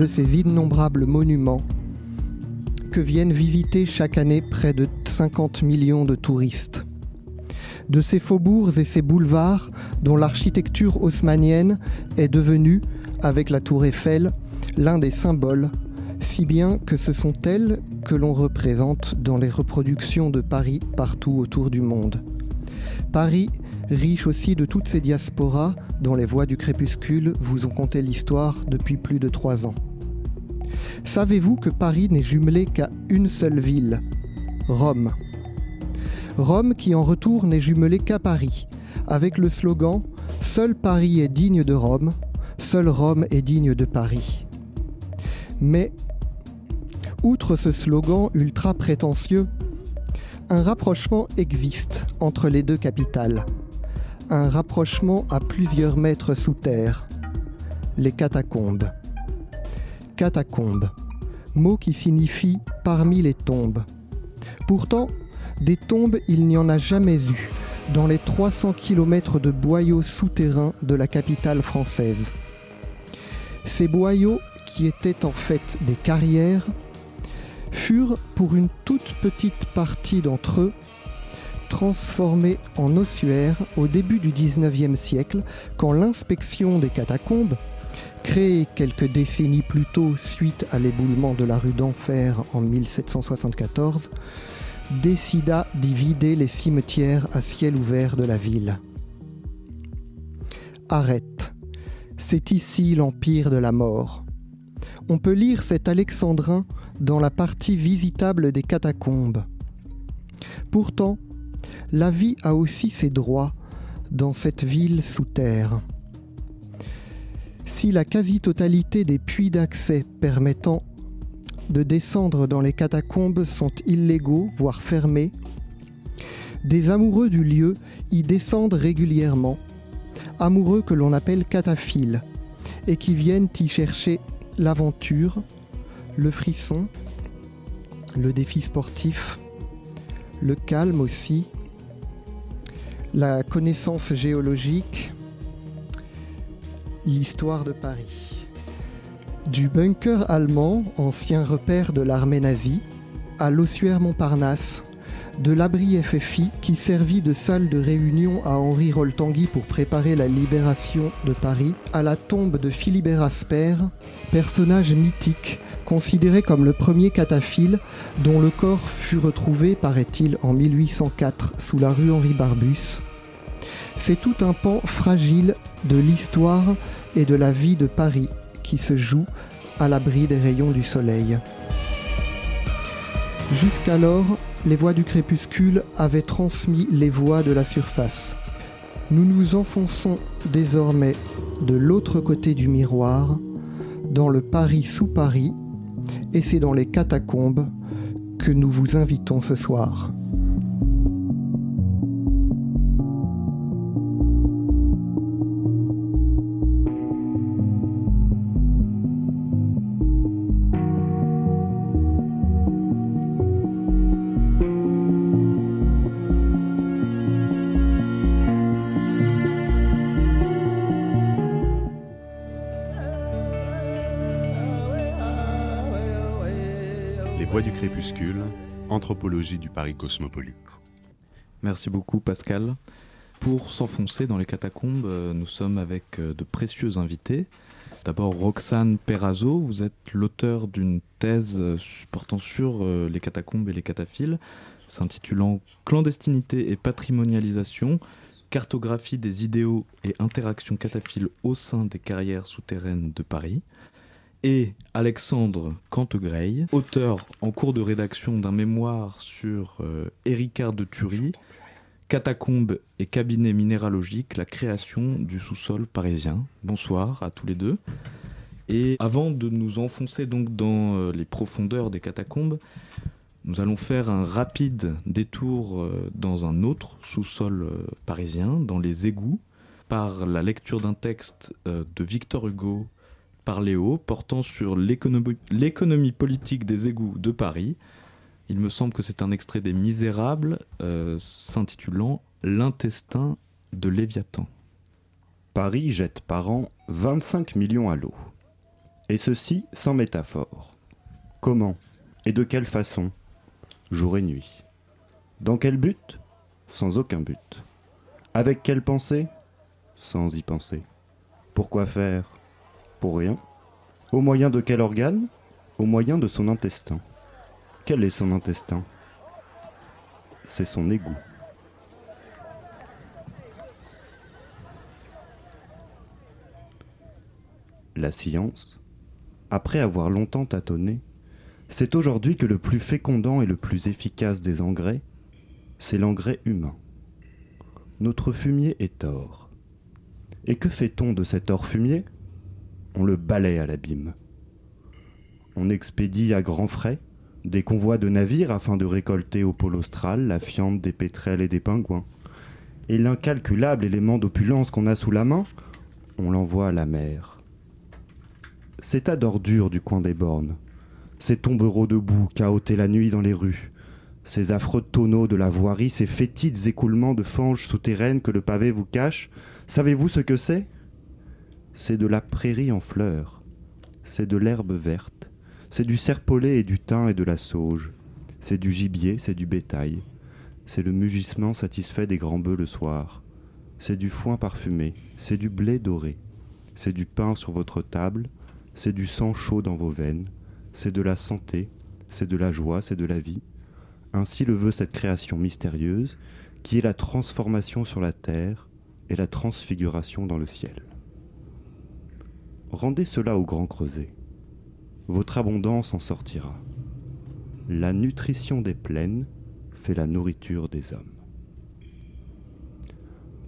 de ses innombrables monuments que viennent visiter chaque année près de 50 millions de touristes. De ses faubourgs et ses boulevards dont l'architecture haussmanienne est devenue, avec la tour Eiffel, l'un des symboles, si bien que ce sont elles que l'on représente dans les reproductions de Paris partout autour du monde. Paris, riche aussi de toutes ces diasporas dont les voix du crépuscule vous ont conté l'histoire depuis plus de trois ans. Savez-vous que Paris n'est jumelé qu'à une seule ville, Rome Rome qui en retour n'est jumelé qu'à Paris, avec le slogan Seul Paris est digne de Rome, seul Rome est digne de Paris. Mais, outre ce slogan ultra prétentieux, un rapprochement existe entre les deux capitales. Un rapprochement à plusieurs mètres sous terre. Les catacombes. Catacombes, mot qui signifie parmi les tombes. Pourtant, des tombes, il n'y en a jamais eu dans les 300 km de boyaux souterrains de la capitale française. Ces boyaux, qui étaient en fait des carrières, furent pour une toute petite partie d'entre eux transformés en ossuaires au début du XIXe siècle quand l'inspection des catacombes, créée quelques décennies plus tôt suite à l'éboulement de la rue d'Enfer en 1774, décida d'y vider les cimetières à ciel ouvert de la ville. Arrête, c'est ici l'empire de la mort. On peut lire cet alexandrin dans la partie visitable des catacombes. Pourtant, la vie a aussi ses droits dans cette ville sous terre. Si la quasi-totalité des puits d'accès permettant de descendre dans les catacombes sont illégaux, voire fermés, des amoureux du lieu y descendent régulièrement, amoureux que l'on appelle cataphiles, et qui viennent y chercher l'aventure, le frisson, le défi sportif, le calme aussi, la connaissance géologique, l'histoire de Paris. Du bunker allemand, ancien repère de l'armée nazie, à l'ossuaire Montparnasse, de l'abri FFI qui servit de salle de réunion à Henri Roltanguy pour préparer la libération de Paris, à la tombe de Philibert Asper, personnage mythique, considéré comme le premier cataphile, dont le corps fut retrouvé, paraît-il, en 1804 sous la rue Henri Barbus. C'est tout un pan fragile de l'histoire et de la vie de Paris qui se joue à l'abri des rayons du soleil. Jusqu'alors, les voix du crépuscule avaient transmis les voix de la surface. Nous nous enfonçons désormais de l'autre côté du miroir, dans le Paris sous Paris, et c'est dans les catacombes que nous vous invitons ce soir. Du Paris. Merci beaucoup Pascal. Pour s'enfoncer dans les catacombes, euh, nous sommes avec euh, de précieux invités. D'abord Roxane Perrazzo, vous êtes l'auteur d'une thèse euh, portant sur les catacombes et les cataphiles, s'intitulant Clandestinité et patrimonialisation, cartographie des idéaux et interactions cataphiles au sein des carrières souterraines de Paris et Alexandre Cantegrey, auteur en cours de rédaction d'un mémoire sur euh, Éricard de Thury, Catacombes et cabinet minéralogique, la création du sous-sol parisien. Bonsoir à tous les deux. Et avant de nous enfoncer donc dans euh, les profondeurs des catacombes, nous allons faire un rapide détour euh, dans un autre sous-sol parisien, dans les égouts, par la lecture d'un texte de Victor Hugo par Léo portant sur l'économie politique des égouts de Paris. Il me semble que c'est un extrait des Misérables euh, s'intitulant L'intestin de Léviathan. Paris jette par an 25 millions à l'eau. Et ceci sans métaphore. Comment et de quelle façon Jour et nuit. Dans quel but? Sans aucun but. Avec quelle pensée? Sans y penser. Pourquoi faire? Pour rien. Au moyen de quel organe Au moyen de son intestin. Quel est son intestin? C'est son égout. La science, après avoir longtemps tâtonné, c'est aujourd'hui que le plus fécondant et le plus efficace des engrais, c'est l'engrais humain. Notre fumier est or. Et que fait-on de cet or fumier? On le balaye à l'abîme. On expédie à grands frais des convois de navires afin de récolter au pôle austral la fiente des pétrels et des pingouins. Et l'incalculable élément d'opulence qu'on a sous la main, on l'envoie à la mer ces tas d'ordures du coin des bornes, ces tombereaux de boue cahotés la nuit dans les rues, ces affreux tonneaux de la voirie, ces fétides écoulements de fanges souterraines que le pavé vous cache, savez-vous ce que c'est? C'est de la prairie en fleurs, c'est de l'herbe verte, c'est du serpolet et du thym et de la sauge, c'est du gibier, c'est du bétail, c'est le mugissement satisfait des grands bœufs le soir, c'est du foin parfumé, c'est du blé doré, c'est du pain sur votre table, c'est du sang chaud dans vos veines, c'est de la santé, c'est de la joie, c'est de la vie. Ainsi le veut cette création mystérieuse, qui est la transformation sur la terre et la transfiguration dans le ciel. Rendez cela au grand creuset. Votre abondance en sortira. La nutrition des plaines fait la nourriture des hommes.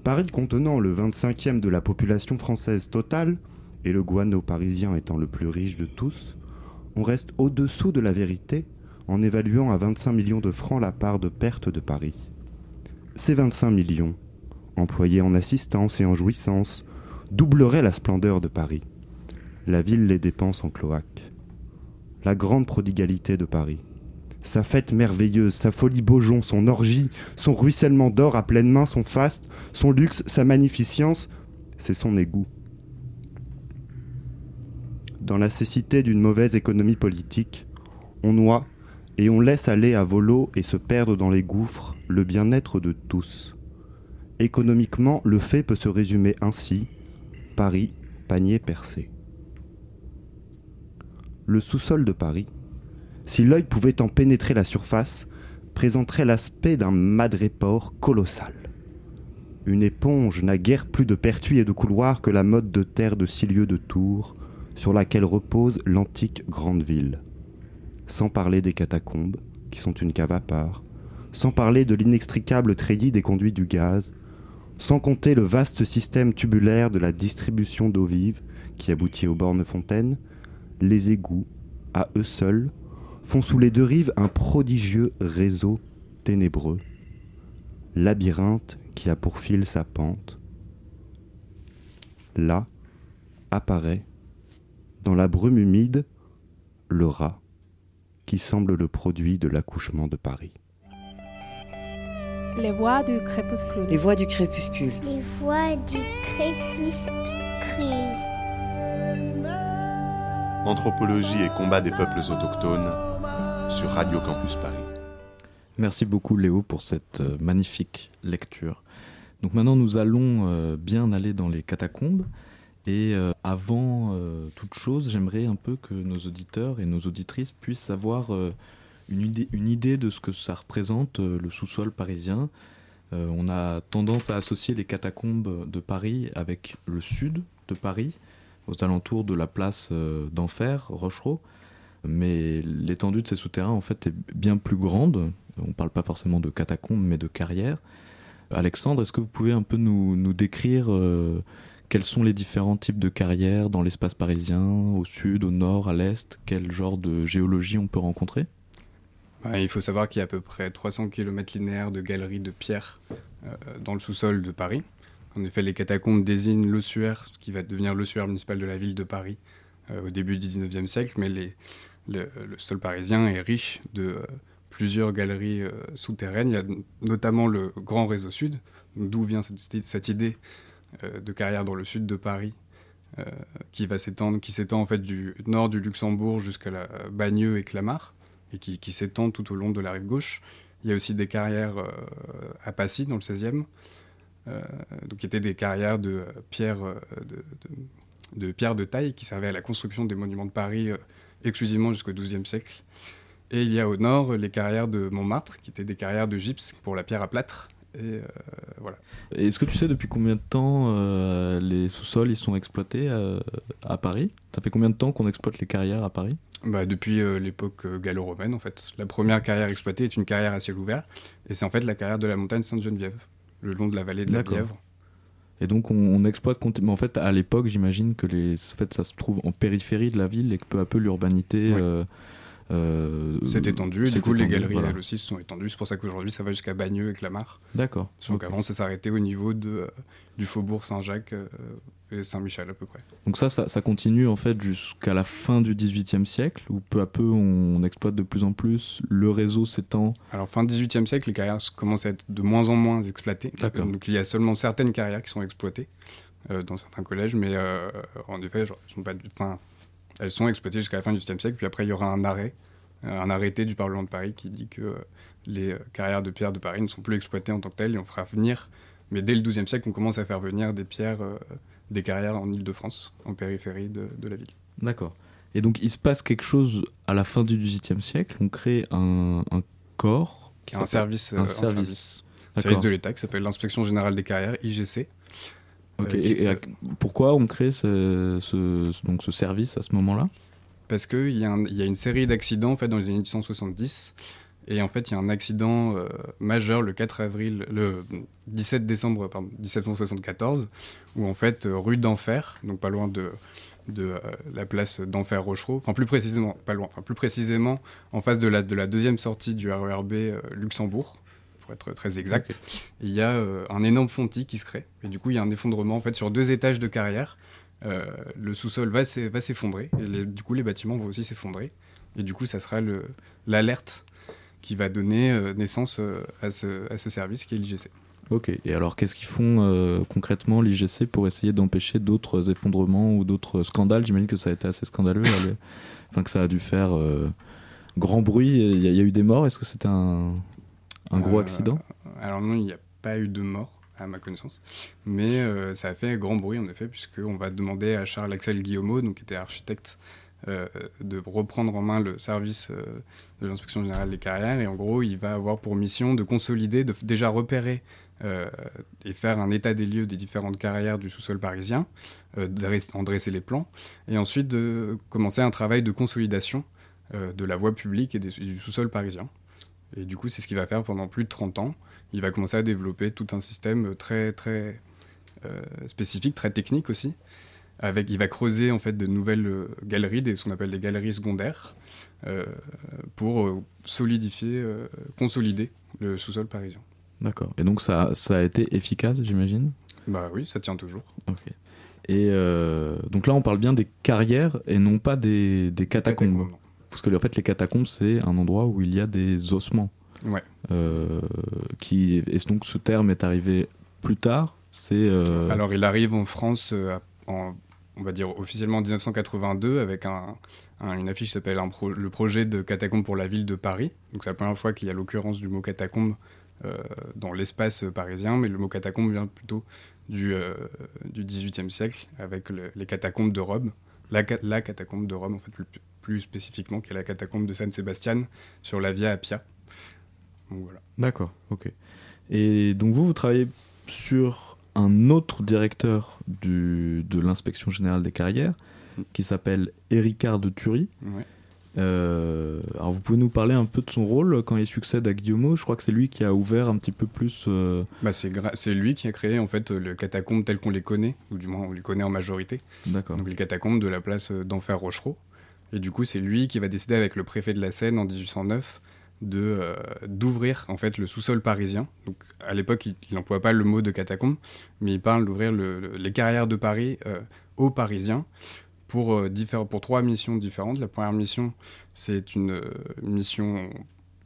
Paris contenant le 25e de la population française totale, et le guano parisien étant le plus riche de tous, on reste au-dessous de la vérité en évaluant à 25 millions de francs la part de perte de Paris. Ces 25 millions, employés en assistance et en jouissance, doubleraient la splendeur de Paris. La ville les dépense en cloaques. La grande prodigalité de Paris. Sa fête merveilleuse, sa folie Beaujon, son orgie, son ruissellement d'or à pleine main, son faste, son luxe, sa magnificence, c'est son égout dans la cécité d'une mauvaise économie politique, on noie et on laisse aller à volo et se perdre dans les gouffres le bien-être de tous. Économiquement, le fait peut se résumer ainsi Paris, panier percé. Le sous-sol de Paris, si l'œil pouvait en pénétrer la surface, présenterait l'aspect d'un madréport colossal. Une éponge n'a guère plus de pertuis et de couloirs que la mode de terre de six lieues de tour, sur laquelle repose l'antique grande ville. Sans parler des catacombes, qui sont une cave à part, sans parler de l'inextricable treillis des conduits du gaz, sans compter le vaste système tubulaire de la distribution d'eau vive qui aboutit aux bornes fontaines, les égouts, à eux seuls, font sous les deux rives un prodigieux réseau ténébreux, labyrinthe qui a pour fil sa pente. Là apparaît dans la brume humide, le rat, qui semble le produit de l'accouchement de Paris. Les voix du crépuscule. Les voix du crépuscule. Les voix du crépuscule. Anthropologie et combat des peuples autochtones sur Radio Campus Paris. Merci beaucoup Léo pour cette euh, magnifique lecture. Donc maintenant nous allons euh, bien aller dans les catacombes. Et euh, avant toute chose, j'aimerais un peu que nos auditeurs et nos auditrices puissent avoir une, idée, une, idée, de ce que ça représente, le sous-sol parisien. on a tendance à associer les catacombes de Paris avec le sud de Paris, aux alentours de la place d'Enfer, Rochereau. Mais l'étendue de ces souterrains, en fait, est bien plus grande. On ne parle pas forcément de catacombes, mais de carrières. Alexandre, est-ce que vous pouvez un peu nous, décrire quels sont les différents types de carrières dans l'espace parisien, au sud, au nord, à l'est? Quel genre de géologie on peut rencontrer? Bah, Il faut savoir qu'il y a à peu près 300 km linéaires de galeries de pierre euh, dans le sous-sol de Paris. En effet, les catacombes désignent l'ossuaire, qui va devenir l'ossuaire municipal de la ville de Paris euh, au début du 19e siècle, mais le, sol parisien est riche de euh, plusieurs galeries souterraines. Il y a notamment le Grand Réseau Sud, d'où vient cette, idée euh, de carrière dans le sud de Paris, qui va s'étendre, qui s'étend en fait du nord du Luxembourg jusqu'à la Bagneux et Clamart, et qui, qui s'étend tout au long de la rive gauche. Il y a aussi des carrières à Passy, dans le 16e, donc qui étaient des carrières de pierre de, de, de, pierre de taille qui servaient à la construction des monuments de Paris exclusivement jusqu'au XIIe siècle. Et il y a au nord les carrières de Montmartre, qui étaient des carrières de gypse pour la pierre à plâtre. Et euh, voilà. Est-ce que tu sais depuis combien de temps euh, les sous-sols ils sont exploités euh, à Paris? Ça fait combien de temps qu'on exploite les carrières à Paris? Bah, Depuis l'époque gallo-romaine en fait. La première carrière exploitée est une carrière à ciel ouvert et c'est en fait la carrière de la montagne Sainte-Geneviève, le long de la vallée de la Bièvre. Et donc on, exploite mais en fait à l'époque j'imagine que les en fait ça se trouve en périphérie de la ville et que peu à peu l'urbanité euh, c'est étendu, et du coup les galeries elles aussi se sont étendues. C'est pour ça qu'aujourd'hui ça va jusqu'à Bagneux et Clamart. D'accord. Donc avant ça s'arrêtait au niveau de, euh, du faubourg Saint-Jacques euh, et Saint-Michel à peu près. Donc ça, ça, continue en fait jusqu'à la fin du XVIIIe siècle, où peu à peu on, exploite de plus en plus, le réseau s'étend. Alors fin XVIIIe siècle, les carrières commencent à être de moins en moins exploitées. D'accord. Donc il y a seulement certaines carrières qui sont exploitées dans certains collèges, mais en effet, genre, sont pas, elles sont exploitées jusqu'à la fin du XVIIIe siècle, puis après il y aura un arrêt, euh, un arrêté du Parlement de Paris qui dit que euh, les euh, carrières de pierre de Paris ne sont plus exploitées en tant que telles, et on fera venir, mais dès le XIIe siècle, on commence à faire venir des pierres, des carrières en Ile-de-France, en périphérie de, la ville. D'accord. Et donc il se passe quelque chose à la fin du XVIIIe siècle, on crée un, corps... Qui un service, un, service. service de l'État qui s'appelle l'Inspection Générale des Carrières, IGC, et, pourquoi on crée ce, donc ce service à ce moment-là? Parce qu'il y, y, a une série d'accidents en fait, dans les années 1870. Et en fait, il y a un accident euh, majeur le 4 avril, le 17 décembre pardon, 1774, où en fait, euh, rue d'Enfer, donc pas loin de, de euh, la place d'Enfer Rochereau, enfin plus précisément, pas loin, enfin plus précisément en face de la, de la deuxième sortie du RERB Luxembourg, pour être très exact. Il y a euh, un énorme fontis qui se crée. Et du coup, il y a un effondrement en fait sur deux étages de carrière. Euh, le sous-sol va s'effondrer. Et du coup, les bâtiments vont aussi s'effondrer. Et du coup, ça sera l'alerte qui va donner euh, naissance à ce, à, ce, service qui est l'IGC. Ok, et alors qu'est-ce qu'ils font concrètement l'IGC pour essayer d'empêcher d'autres effondrements ou d'autres scandales? J'imagine que ça a été assez scandaleux, enfin que ça a dû faire grand bruit. Il y, a eu des morts Est-ce que c'était un, un gros euh, accident? Alors non, il n'y a pas eu de mort à ma connaissance. Mais euh, ça a fait grand bruit, en effet, puisqu'on va demander à Charles-Axel Guillaumeau, donc, qui était architecte, euh, de reprendre en main le service de l'inspection générale des carrières. Et en gros, il va avoir pour mission de consolider, de déjà repérer et faire un état des lieux des différentes carrières du sous-sol parisien, en dresser les plans, et ensuite de commencer un travail de consolidation de la voie publique et du sous-sol parisien. Et du coup, c'est ce qu'il va faire pendant plus de 30 ans. Il va commencer à développer tout un système très, très euh, spécifique, très technique aussi. Avec, il va creuser en fait de nouvelles euh, galeries, des, ce qu'on appelle des galeries secondaires, euh, pour solidifier, consolider le sous-sol parisien. D'accord. Et donc ça, ça a été efficace, j'imagine? Bah oui, ça tient toujours. Ok. Et donc là, on parle bien des carrières et non pas des, des catacombes. Parce que en fait, les catacombes, c'est un endroit où il y a des ossements. Ouais. Euh, qui, et donc ce terme est arrivé plus tard. C'est. Euh, Alors il arrive en France, euh, en, on va dire officiellement en 1982, avec un, une affiche qui s'appelle le projet de catacombes pour la ville de Paris. Donc c'est la première fois qu'il y a l'occurrence du mot catacombe dans l'espace parisien, mais le mot catacombe vient plutôt du, du 18e siècle, avec les catacombes de Rome. La, catacombe de Rome, en fait, plus, spécifiquement, qui est la catacombe de San Sebastian sur la Via Appia. D'accord, ok. Et donc vous, vous travaillez sur un autre directeur du, de l'inspection générale des carrières mm. qui s'appelle Éricard de Thury. Euh, alors vous pouvez nous parler un peu de son rôle quand il succède à Guillaume Je crois que c'est lui qui a ouvert un petit peu plus. Euh, bah c'est lui qui a créé en fait le catacombe tel qu'on les connaît, ou du moins on les connaît en majorité. D'accord. Donc les catacombes de la place d'Enfer Rochereau. Et du coup, c'est lui qui va décider avec le préfet de la Seine en 1809 euh, d'ouvrir en fait le sous-sol parisien. Donc à l'époque, il n'emploie pas le mot de catacombe, mais il parle d'ouvrir les carrières de Paris euh, aux Parisiens pour euh, pour trois missions différentes. La première mission, c'est une mission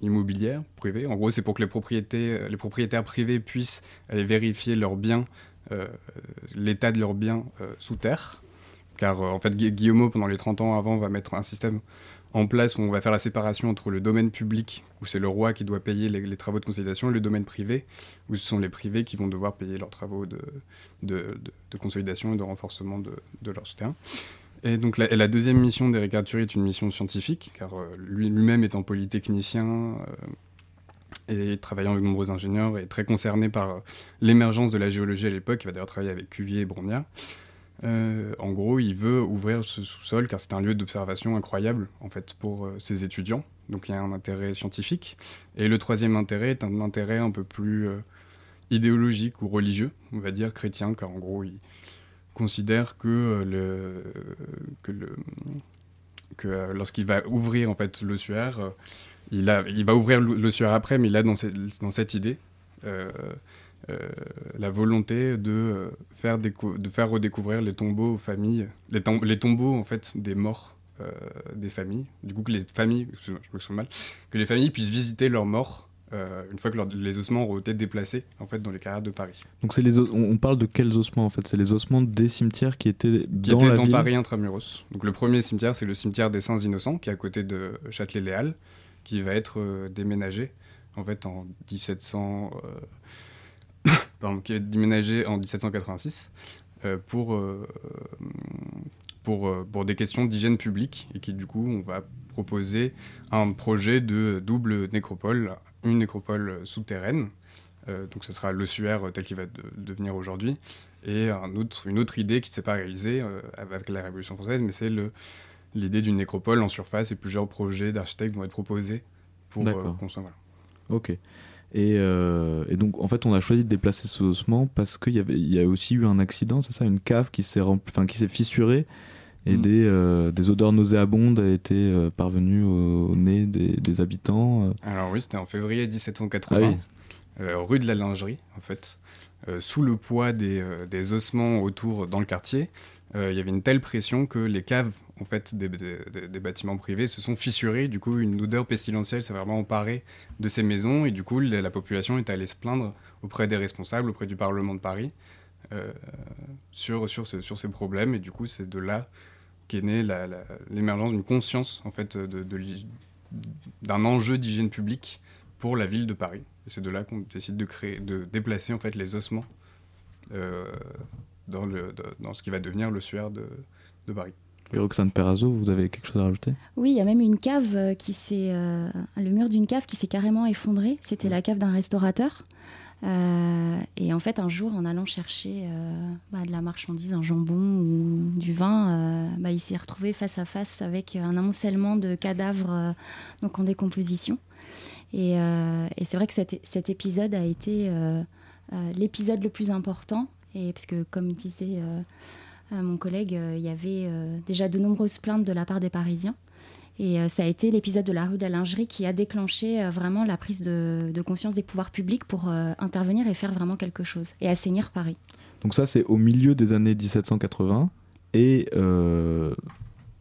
immobilière privée. En gros, c'est pour que les propriétés, les propriétaires privés puissent aller vérifier leurs biens, l'état de leurs biens sous terre car en fait Guillaume pendant les 30 ans avant va mettre un système en place où on va faire la séparation entre le domaine public, où c'est le roi qui doit payer les, travaux de consolidation, et le domaine privé, où ce sont les privés qui vont devoir payer leurs travaux de, consolidation et de renforcement de, leur soutien. Et donc la, deuxième mission d'Éric Arthurie est une mission scientifique, car euh, lui-même étant polytechnicien euh, et travaillant avec de nombreux ingénieurs, et très concerné par euh, l'émergence de la géologie à l'époque, il va d'ailleurs travailler avec Cuvier et Brongniart. Euh, en gros, il veut ouvrir ce sous-sol car c'est un lieu d'observation incroyable en fait pour euh, ses étudiants. Donc il y a un intérêt scientifique. Et le troisième intérêt est un intérêt un peu plus euh, idéologique ou religieux, on va dire chrétien, car en gros il considère que lorsqu'il va ouvrir en fait l'ossuaire, il il va ouvrir l'ossuaire après, mais il a dans, cette idée la volonté de euh, faire, de faire redécouvrir les tombeaux aux familles, les, les tombeaux en fait des morts euh, des familles. Du coup, que les familles, je me mal, que les familles puissent visiter leurs morts une fois que les ossements auront été déplacés en fait dans les carrières de Paris. Donc c'est les on parle de quels ossements en fait? C'est les ossements des cimetières qui étaient dans qui étaient dans Paris intramuros. Donc le premier cimetière c'est le cimetière des Saints Innocents qui est à côté de Châtelet-Léal qui va être déménagé en fait en 1700 qui a déménagé en 1786 euh, pour, euh, pour, euh, pour des questions d'hygiène publique et qui du coup on va proposer un projet de double nécropole, une nécropole souterraine, donc ce sera l'ossuaire tel qu'il va devenir aujourd'hui, et un autre, une autre idée qui ne s'est pas réalisée avec la Révolution française, mais c'est l'idée d'une nécropole en surface et plusieurs projets d'architectes vont être proposés pour construire. Ok. Euh, et, donc, en fait, on a choisi de déplacer ce ossement parce qu'il y, avait, il y a aussi eu un accident, c'est ça, une cave qui s'est, enfin, qui s'est fissurée et mm. des, euh, des, odeurs nauséabondes été euh, parvenues au, nez des, des, habitants. Alors oui, c'était en février 1780, ah rue de la Lingerie, en fait. sous le poids des, des, ossements autour dans le quartier, il y avait une telle pression que les caves en fait, des, bâtiments privés se sont fissurés. Du coup, une odeur pestilentielle s'est vraiment emparée de ces maisons. Et du coup, la, population est allée se plaindre auprès des responsables, auprès du Parlement de Paris, euh, sur, ces problèmes. Et du coup, c'est de là qu'est née l'émergence d'une conscience, en fait, d'un enjeu d'hygiène publique pour la ville de Paris. Et c'est de là qu'on décide de déplacer, en fait, les ossements euh, dans, le, dans ce qui va devenir le suaire de, de Paris. Et Roxane Perrazzo, vous avez quelque chose à rajouter? Oui, il y a même une cave euh, qui s'est. Euh, le mur d'une cave qui s'est carrément effondré. C'était la cave d'un restaurateur. Euh, et en fait, un jour, en allant chercher bah, de la marchandise, un jambon ou du vin, bah, il s'est retrouvé face à face avec un amoncellement de cadavres donc en décomposition. Et, et c'est vrai que cet, cet, épisode a été l'épisode le plus important. Et parce que, comme disait mon collègue, euh, il y avait euh, déjà de nombreuses plaintes de la part des Parisiens. Et euh, ça a été l'épisode de la rue de la Lingerie qui a déclenché vraiment la prise de, conscience des pouvoirs publics pour intervenir et faire vraiment quelque chose et assainir Paris. Donc ça, c'est au milieu des années 1780. Et,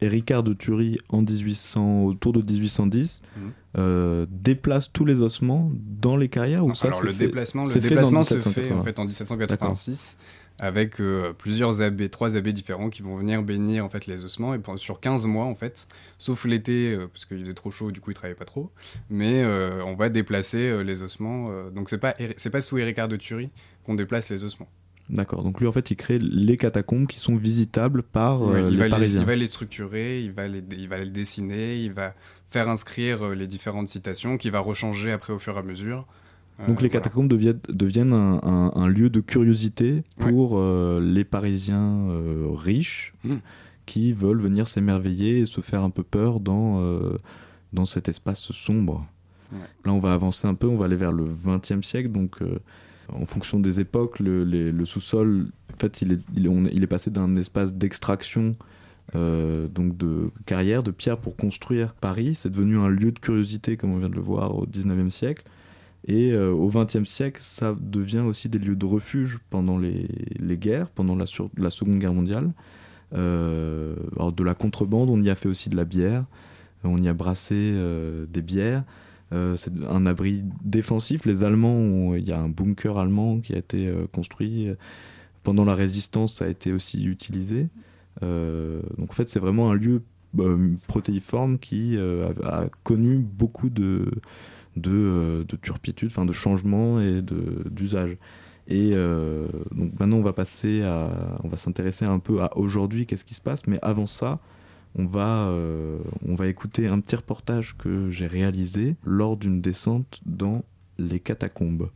Ricard de Thury, en 1800, autour de 1810, mmh. déplace tous les ossements dans les carrières ou ça, Alors le déplacement, le déplacement se fait en, fait, en 1786 avec euh, plusieurs abbés, trois abbés différents qui vont venir bénir en fait les ossements et sur 15 mois en fait, sauf l'été euh, parce qu'il faisait trop chaud du coup ils travaillaient pas trop, mais euh, on va déplacer les ossements donc c'est pas c'est pas sous Éricard de Thury qu'on déplace les ossements. D'accord. Donc lui en fait il crée les catacombes qui sont visitables par les Parisiens. il va les structurer, il va les il va les dessiner, il va faire inscrire les différentes citations qu'il va rechanger après au fur et à mesure. Donc les catacombes deviennent, un, lieu de curiosité pour euh, les Parisiens euh, riches hmm. qui veulent venir s'émerveiller et se faire un peu peur dans, euh, dans cet espace sombre. Là, on va avancer un peu, on va aller vers le XXe siècle. Donc, en fonction des époques, le, sous-sol, en fait, il est, passé d'un espace d'extraction donc de carrière, de pierre pour construire Paris. C'est devenu un lieu de curiosité, comme on vient de le voir au XIXe siècle. Et euh, au XXe siècle, ça devient aussi des lieux de refuge pendant les, guerres, pendant la, Seconde Guerre mondiale. Euh, alors de la contrebande, on y a fait aussi de la bière, on y a brassé euh, des bières. C'est un abri défensif. Les Allemands, il y a un bunker allemand qui a été construit. Pendant la résistance, ça a été aussi utilisé. donc en fait, c'est vraiment un lieu protéiforme qui a, connu beaucoup de, de, de turpitude, de changement et d'usage. Et donc maintenant, on va passer à, on va s'intéresser un peu à aujourd'hui, qu'est-ce qui se passe. Mais avant ça, on va, on va écouter un petit reportage que j'ai réalisé lors d'une descente dans les catacombes.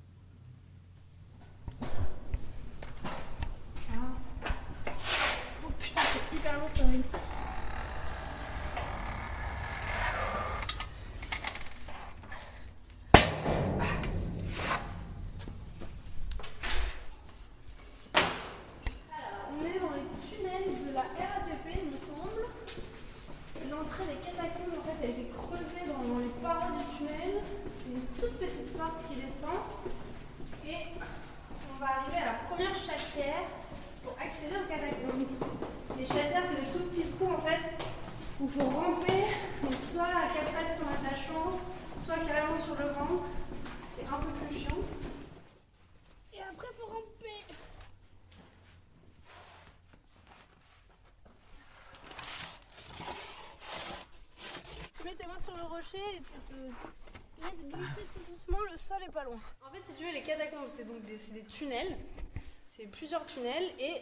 C'est plusieurs tunnels et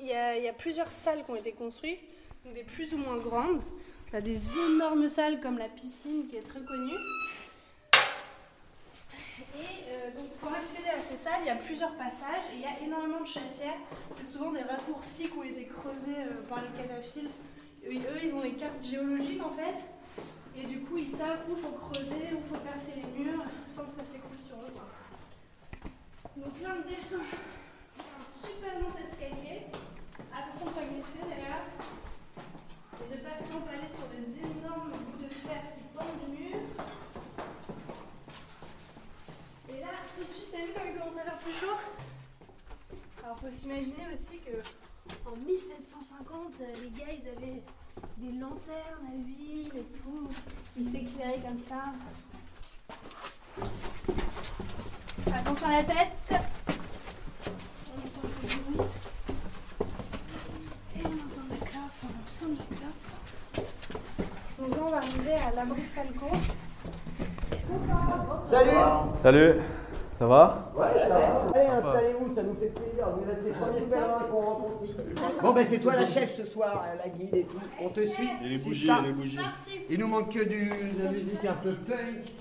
il y, a plusieurs salles qui ont été construites, des plus ou moins grandes. On a des énormes salles comme la piscine qui est très connue. Et euh, donc pour accéder à ces salles, il y a plusieurs passages et il y a énormément de chatières. C'est souvent des raccourcis qui ont été creusés euh, par les cataphiles. Eux, ils ont les cartes géologiques en fait. Et du coup, ils savent où faut creuser, où faut percer les murs sans que ça s'écoule sur eux. Donc là, on descend un super long escalier. Attention pas glisser d'ailleurs. Et de patients aller sur des énormes bouts de fer qui pendent du mur. Et là, tout de suite, t'as vu comme il commence à faire plus chaud? Alors, faut s'imaginer aussi que en 1750, les gars, ils avaient des lanternes à huile et tout. Ils s'éclairaient comme ça. Attention à la tête. On entend le bruit. Et on entend la clope, on sent du clope. Donc là, on va arriver à l'abri Falco. Salut Salut ça va? Ouais, ça va. Vous êtes les premiers pèlerins qu'on rencontre ici. Bon, ben c'est toi la chef ce soir, la guide et tout. On te suit. Et les bougies, les bougies. Il nous manque que du, de la musique un peu punk.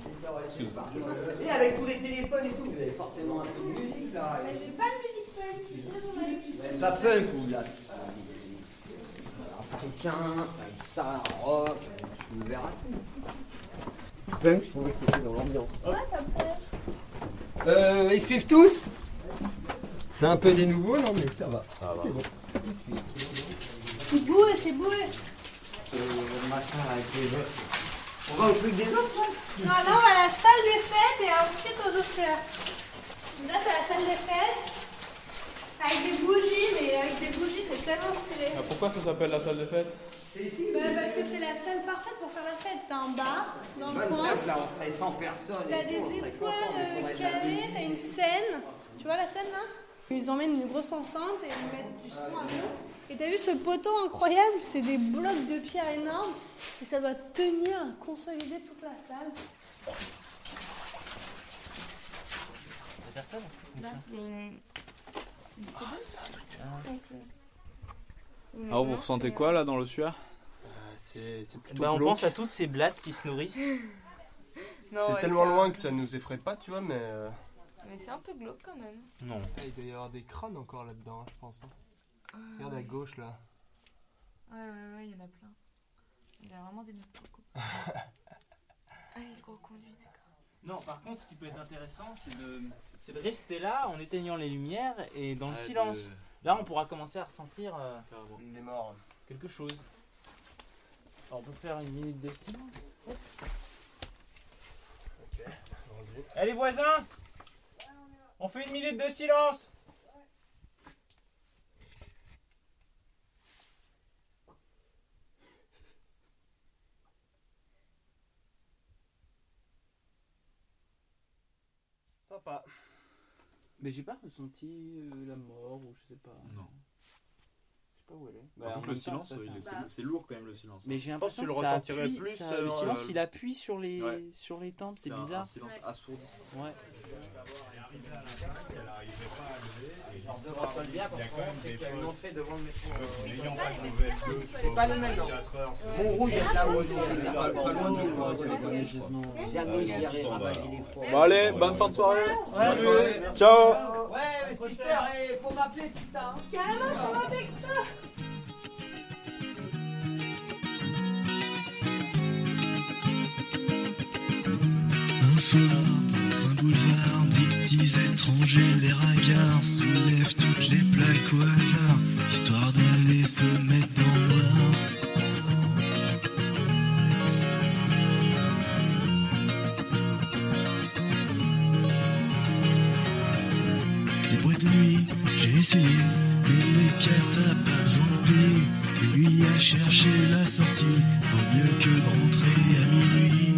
Et avec tous les téléphones et tout, vous avez forcément un peu de musique là. Mais j'ai pas de musique punk. Pas punk ou là Africain, ça, rock, tu verras tout. Punk, je trouvais que c'était dans l'ambiance. Ouais, ça me plaît. Euh, ils suivent tous? C'est un peu des nouveaux, non mais ça va. Ça va. C'est bon. C'est beau, c'est beau. Euh, le matin avec les autres. On va au truc des autres, là? Non, là on va à la salle des fêtes et ensuite aux ossuaires. Là c'est la salle des fêtes. Avec des bougies, mais avec des bougies c'est tellement stylé. Ah, pourquoi ça s'apelle la salle des fêtes? C'est ici bah, Parce que c'est la salle parfaite pour faire la fête. T'as un bar dans le coin. là, on serait 100 personnes. T'as des étoiles euh, carrées, t'as une scène. Tu vois la scène là? Ils emmènent une grosse enceinte et ils mettent du son à fond. Et t'as vu ce poteau incroyable? C'est des blocs de pierre énormes et ça doit tenir, consolider toute la salle. Alors vous ressentez quoi là dans le sueur C'est plutôt bah, On pense à toutes ces blattes qui se nourrissent. c'est tellement loin que ça nous effraie pas, tu vois, mais... Euh, mais c'est un peu glauque quand même. Non. Ah, il doit y avoir des crânes encore là-dedans, hein, je pense. Hein. Ah, Regarde à gauche là. Ouais, ouais, ouais, il y en a plein. Il y a vraiment des notes de coco. ah, il gros conduit, d'accord. Non, par contre, ce qui peut être intéressant, c'est de, de rester là en éteignant les lumières et dans le silence. Là, on pourra commencer à ressentir euh, les morts. quelque chose. Alors, on peut faire une minute de silence. Ok, Allez, voisins On fait une minute de silence Sympa. Mais j'ai pas ressenti euh, la mort ou je sais pas. Non. Pas où elle est. Par Bah, contre, le silence, ça il fait- est- c'est- c'est lourd quand même le silence. Mais j'ai Je pense que l'impression tu le que ça ressentirais appuie- plus, ça- euh, le silence, il appuie sur les, Ouais. sur les tempes, c'est C'est un- bizarre. un silence assourdissant. Ouais. C'est pas le. Mon rouge est là, rouge. Pas. Bon allez, bonne fin de soirée. Ciao. Ouais, mais sister, il faut m'appeler si t'as. Carrément, je t'envoie un texto. Un soir, dans un boulevard, dix petits étrangers, les ragards soulèvent toutes les plaques au hasard, histoire d'aller se mettre dans le noir. Les boîtes de nuit, j'ai essayé, mais les catas, pas besoin de payer. Lui a cherché la sortie, vaut mieux que de rentrer à minuit.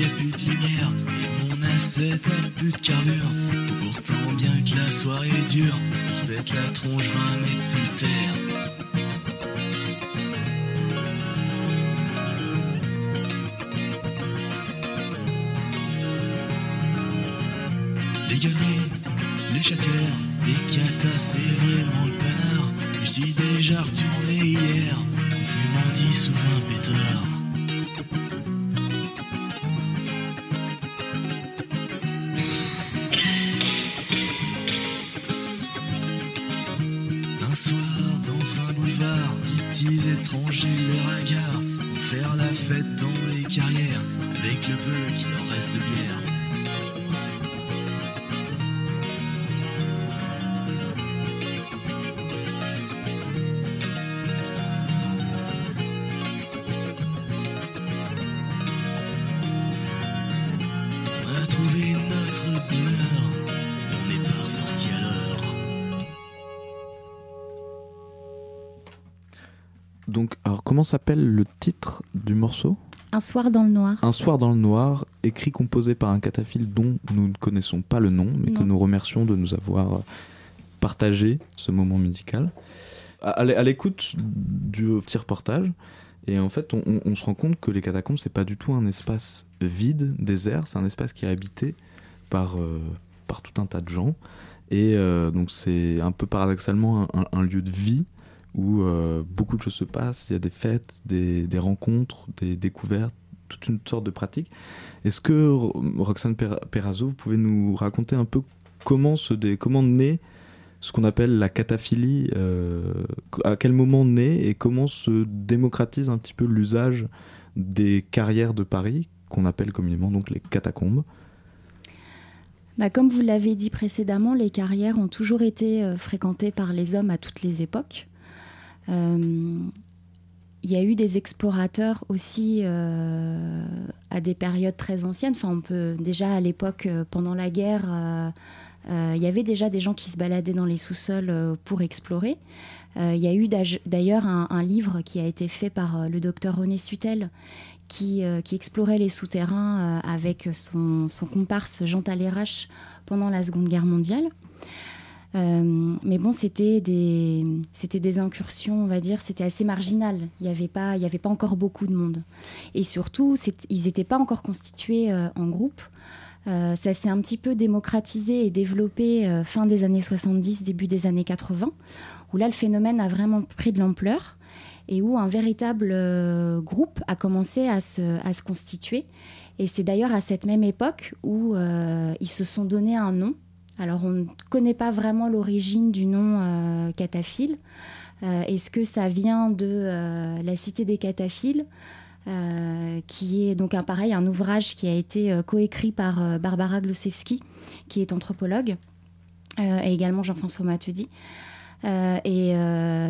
Y a plus de lumière. Et mon asset a plus de carburant. Pourtant, bien que la soirée dure, on se pète la tronche 20 mètres sous terre. Les galeries, les chatières, les catas, c'est vraiment le panard. Je suis déjà retourné hier, en fumant 10 ou 20 pétards. Comment s'appelle le titre du morceau? Un soir dans le noir. Un soir dans le noir, écrit composé par un cataphile dont nous ne connaissons pas le nom, mais que nous remercions de nous avoir partagé ce moment musical. À, à l'é- à l'écoute du petit reportage, et en fait, on, on- on se rend compte que les catacombes, c'est pas du tout un espace vide, désert, c'est un espace qui est habité par, euh, par tout un tas de gens. Et euh, donc, c'est un peu paradoxalement un, un- un lieu de vie où euh, beaucoup de choses se passent. Il y a des fêtes, des, rencontres, des découvertes, toute une sorte de pratique. Est-ce que Ro- Roxane Per- Perazzo, vous pouvez nous raconter un peu comment, se dé- comment naît ce qu'on appelle la cataphilie, euh, à quel moment naît et comment se démocratise un petit peu l'usage des carrières de Paris, qu'on appelle communément donc les catacombes? Bah, comme vous l'avez dit précédemment, les carrières ont toujours été euh, fréquentées par les hommes à toutes les époques. Euh, Il y a eu des explorateurs aussi euh, à des périodes très anciennes. Enfin, on peut déjà à l'époque, euh, pendant la guerre, il y avait déjà des gens qui se baladaient dans les sous-sols pour explorer. Il y a eu d'ailleurs un, livre qui a été fait par le docteur René Sutel qui, explorait les souterrains avec son, comparse Jean Talérache pendant la Seconde Guerre mondiale. Euh, mais bon, c'était des, incursions, on va dire, c'était assez marginal. Il n'y avait, pas- encore beaucoup de monde. Et surtout, ils n'étaient pas encore constitués euh, en groupe. Euh, ça s'est un petit peu démocratisé et développé fin des années 70, début des années 80, où là, le phénomène a vraiment pris de l'ampleur et où un véritable groupe a commencé à se, à se constituer. Et c'est d'ailleurs à cette même époque où ils se sont donné un nom. Alors on ne connaît pas vraiment l'origine du nom euh, cataphile. Euh, Est-ce que ça vient de euh, la cité des cataphiles euh, qui est donc un pareil un ouvrage qui a été coécrit par Barbara Glosewski, qui est anthropologue, et également Jean-François Matudi. Et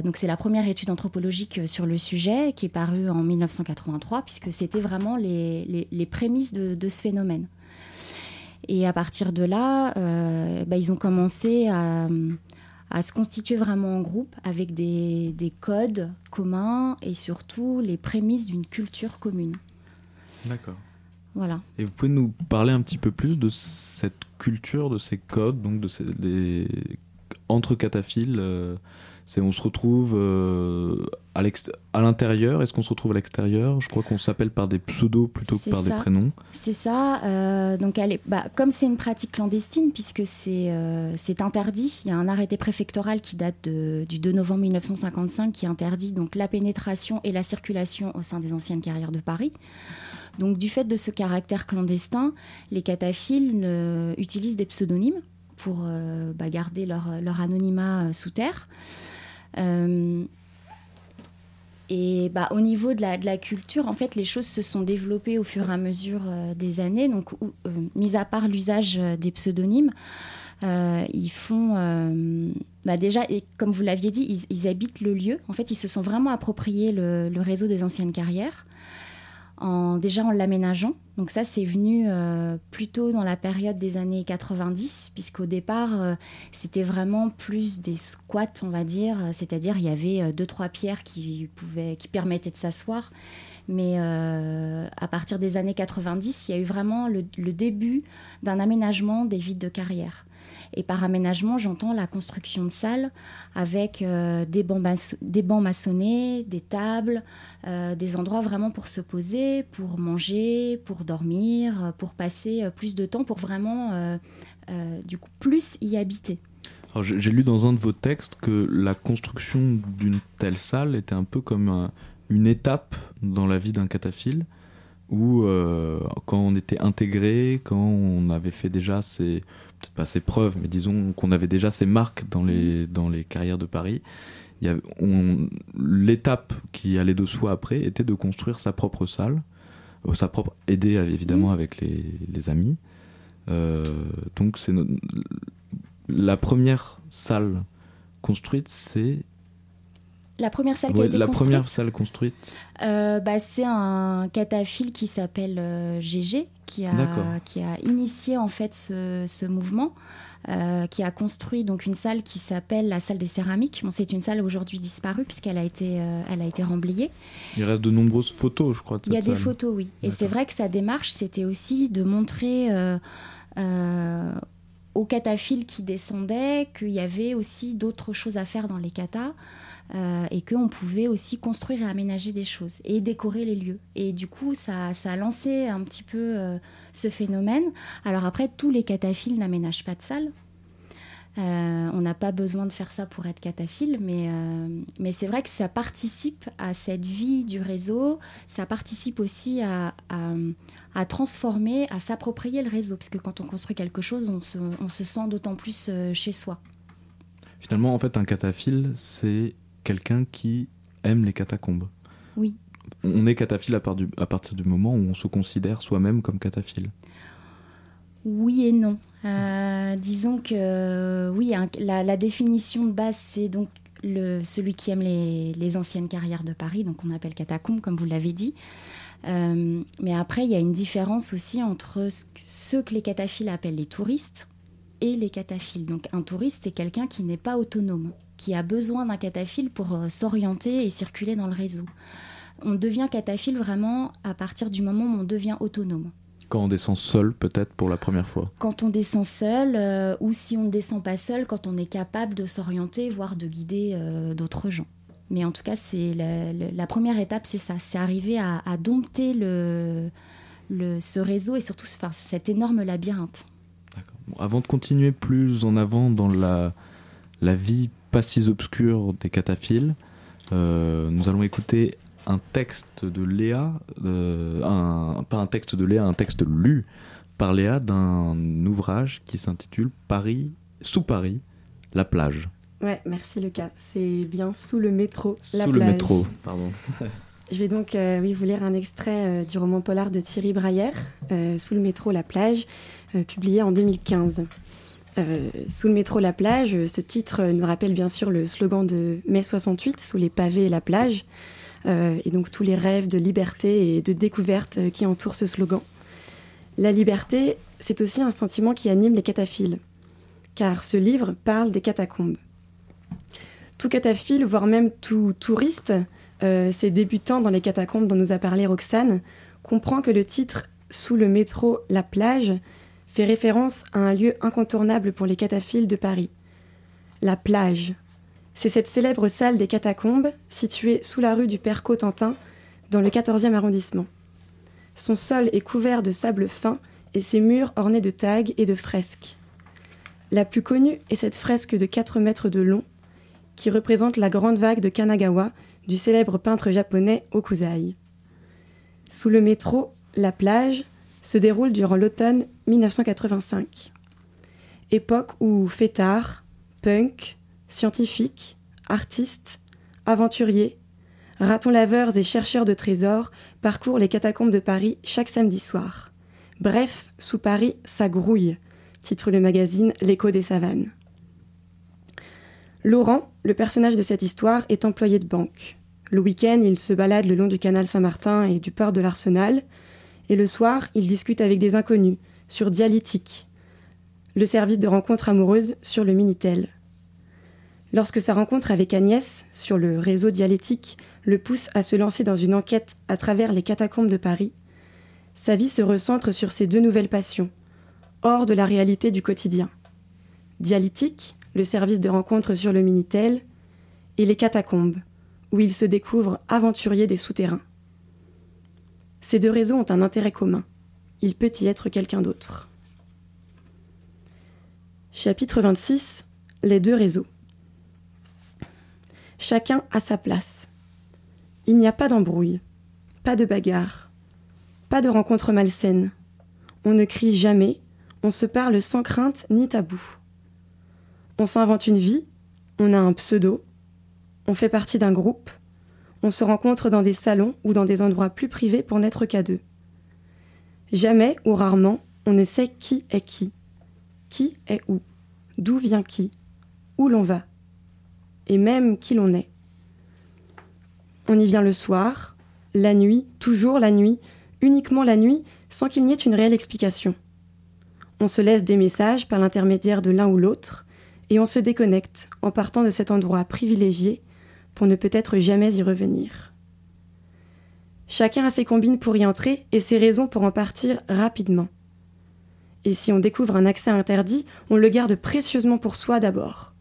donc c'est la première étude anthropologique sur le sujet qui est parue en 1983 puisque c'était vraiment les, les- prémices de ce phénomène. Et à partir de là, euh, bah, ils ont commencé à, à se constituer vraiment en groupe avec des, des codes communs et surtout les prémices d'une culture commune. D'accord. Voilà. Et vous pouvez nous parler un petit peu plus de cette culture, de ces codes, donc de ces, des... entre cataphiles euh, c'est on se retrouve euh, à l'intérieur. Est-ce qu'on se retrouve à l'extérieur? Je crois qu'on s'appelle par des pseudos plutôt que par des prénoms. C'est ça. euh, donc, elle est- bah, comme c'est une pratique clandestine, puisque c'est euh, interdit, il y a un arrêté préfectoral qui date de- du 2 novembre 1955 qui interdit donc la pénétration et la circulation au sein des anciennes carrières de Paris. Donc, du fait de ce caractère clandestin, les cataphiles utilisent des pseudonymes pour euh, bah, garder leur, anonymat euh, sous terre. Euh, et bah, au niveau de la, culture, en fait, les choses se sont développées au fur et à mesure des années. Donc, mis à part l'usage des pseudonymes, ils font. bah, déjà, et comme vous l'aviez dit, ils, habitent le lieu. En fait, ils se sont vraiment appropriés le réseau des anciennes carrières. En, déjà en l'aménageant. Donc ça, c'est venu euh, plutôt dans la période des années 90, puisqu'au départ, euh, c'était vraiment plus des squats, on va dire. C'est-à-dire, il y avait euh, deux, trois pierres qui, pouvaient, qui permettaient de s'asseoir. Mais à partir des années 90, il y a eu vraiment le début d'un aménagement des vides de carrière. Et par aménagement, j'entends la construction de salles avec euh, des, bancs des bancs maçonnés, des tables, euh, des endroits vraiment pour se poser, pour manger, pour dormir, pour passer euh, plus de temps, pour vraiment, du coup, plus y habiter. J'ai lu dans un de vos textes que la construction d'une telle salle était un peu comme un- une étape dans la vie d'un cataphile, où euh, quand on était intégré, quand on avait fait déjà ses, peut-être pas ses preuves, mais disons qu'on avait déjà ses marques dans les, dans les carrières de Paris, l'étape qui allait de soi après était de construire sa propre salle, euh, sa propre, aidée évidemment avec les, les amis. Euh, donc c'est la première salle construite, c'est La première salle qui a Ouais, été la construite, première salle construite. Euh, bah, c'est un cataphile qui s'appelle euh, GG, qui a, qui a initié en fait ce, ce mouvement, euh, qui a construit donc une salle qui s'appelle la salle des céramiques. Bon, c'est une salle aujourd'hui disparue puisqu'elle a été, euh, elle a été remblayée. Il reste de nombreuses photos, je crois. De Il y a des photos, oui. Et c'est vrai que sa démarche, c'était aussi de montrer aux cataphiles qui descendaient qu'il y avait aussi d'autres choses à faire dans les katas euh, et qu'on pouvait aussi construire et aménager des choses et décorer les lieux. Et du coup, ça, ça a lancé un petit peu euh, ce phénomène. Alors après, tous les cataphiles n'aménagent pas de salle. Euh, on n'a pas besoin de faire ça pour être cataphile, mais, euh, mais c'est vrai que ça participe à cette vie du réseau, ça participe aussi à, à, à transformer, à s'approprier le réseau, parce que quand on construit quelque chose, on se, on se sent d'autant plus chez soi. Finalement, en fait, un cataphile, c'est quelqu'un qui aime les catacombes. Oui. On est cataphile à, part du- à partir du moment où on se considère soi-même comme cataphile. Oui et non. Euh, disons que oui, la, la définition de base, c'est donc le, celui qui aime les, les anciennes carrières de Paris, donc on appelle catacombe, comme vous l'avez dit. Euh, mais après, il y a une différence aussi entre ce ceux que les cataphiles appellent les touristes et les cataphiles. Donc un touriste, c'est quelqu'un qui n'est pas autonome, qui a besoin d'un cataphile pour euh, s'orienter et circuler dans le réseau. On devient cataphile vraiment à partir du moment où on devient autonome Quand on descend seul, peut-être pour la première fois? quand on descend seul euh, ou si on ne descend pas seul, quand on est capable de s'orienter, voire de guider euh, d'autres gens. Mais en tout cas, c'est la, la- la première étape, c'est ça, c'est arriver à, à dompter le, le- ce réseau et surtout enfin, cet énorme labyrinthe. Bon, avant de continuer plus en avant dans la, la vie pas si obscure des cataphiles, euh, nous allons écouter un texte de Léa, euh, un, pas un texte de Léa, un texte lu par Léa d'un ouvrage qui s'intitule Paris, sous Paris, la plage. Ouais, merci Lucas. C'est bien sous le métro. la sous le plage. métro, pardon. Je vais donc euh, oui, vous lire un extrait euh, du roman polar de Thierry Braillère, Sous le métro, la plage, publié en 2015. Euh, sous le métro, la plage, ce titre nous rappelle bien sûr le slogan de mai 68, Sous les pavés et la plage, euh, et donc tous les rêves de liberté et de découverte qui entourent ce slogan. La liberté, c'est aussi un sentiment qui anime les cataphiles, car ce livre parle des catacombes. Tout cataphile, voire même tout touriste, euh, ces débutants dans les catacombes dont nous a parlé Roxane, comprend que le titre Sous le métro La plage fait référence à un lieu incontournable pour les cataphiles de Paris. La plage. C'est cette célèbre salle des catacombes située sous la rue du Père Cotentin dans le 14e arrondissement. Son sol est couvert de sable fin et ses murs ornés de tags et de fresques. La plus connue est cette fresque de 4 mètres de long qui représente la grande vague de Kanagawa du célèbre peintre japonais Okuzai. Sous le métro, la plage se déroule durant l'automne 1985. Époque où fêtards, punk, scientifiques, artistes, aventuriers, ratons laveurs et chercheurs de trésors parcourent les catacombes de Paris chaque samedi soir. Bref, sous Paris, ça grouille, titre le magazine L'écho des savanes. Laurent, le personnage de cette histoire, est employé de banque. Le week-end, il se balade le long du canal Saint-Martin et du port de l'Arsenal, et le soir, il discute avec des inconnus sur Dialytique, le service de rencontre amoureuse sur le Minitel. Lorsque sa rencontre avec Agnès sur le réseau dialectique le pousse à se lancer dans une enquête à travers les catacombes de Paris, sa vie se recentre sur ses deux nouvelles passions, hors de la réalité du quotidien. Dialytique, le service de rencontre sur le Minitel, et les catacombes, où il se découvre aventurier des souterrains. Ces deux réseaux ont un intérêt commun. Il peut y être quelqu'un d'autre. Chapitre 26 Les deux réseaux. Chacun a sa place. Il n'y a pas d'embrouille, pas de bagarre, pas de rencontre malsaine. On ne crie jamais, on se parle sans crainte ni tabou. On s'invente une vie, on a un pseudo, on fait partie d'un groupe, on se rencontre dans des salons ou dans des endroits plus privés pour n'être qu'à deux. Jamais ou rarement, on ne sait qui est qui, qui est où, d'où vient qui, où l'on va, et même qui l'on est. On y vient le soir, la nuit, toujours la nuit, uniquement la nuit, sans qu'il n'y ait une réelle explication. On se laisse des messages par l'intermédiaire de l'un ou l'autre, et on se déconnecte en partant de cet endroit privilégié pour ne peut-être jamais y revenir. Chacun a ses combines pour y entrer et ses raisons pour en partir rapidement. Et si on découvre un accès interdit, on le garde précieusement pour soi d'abord.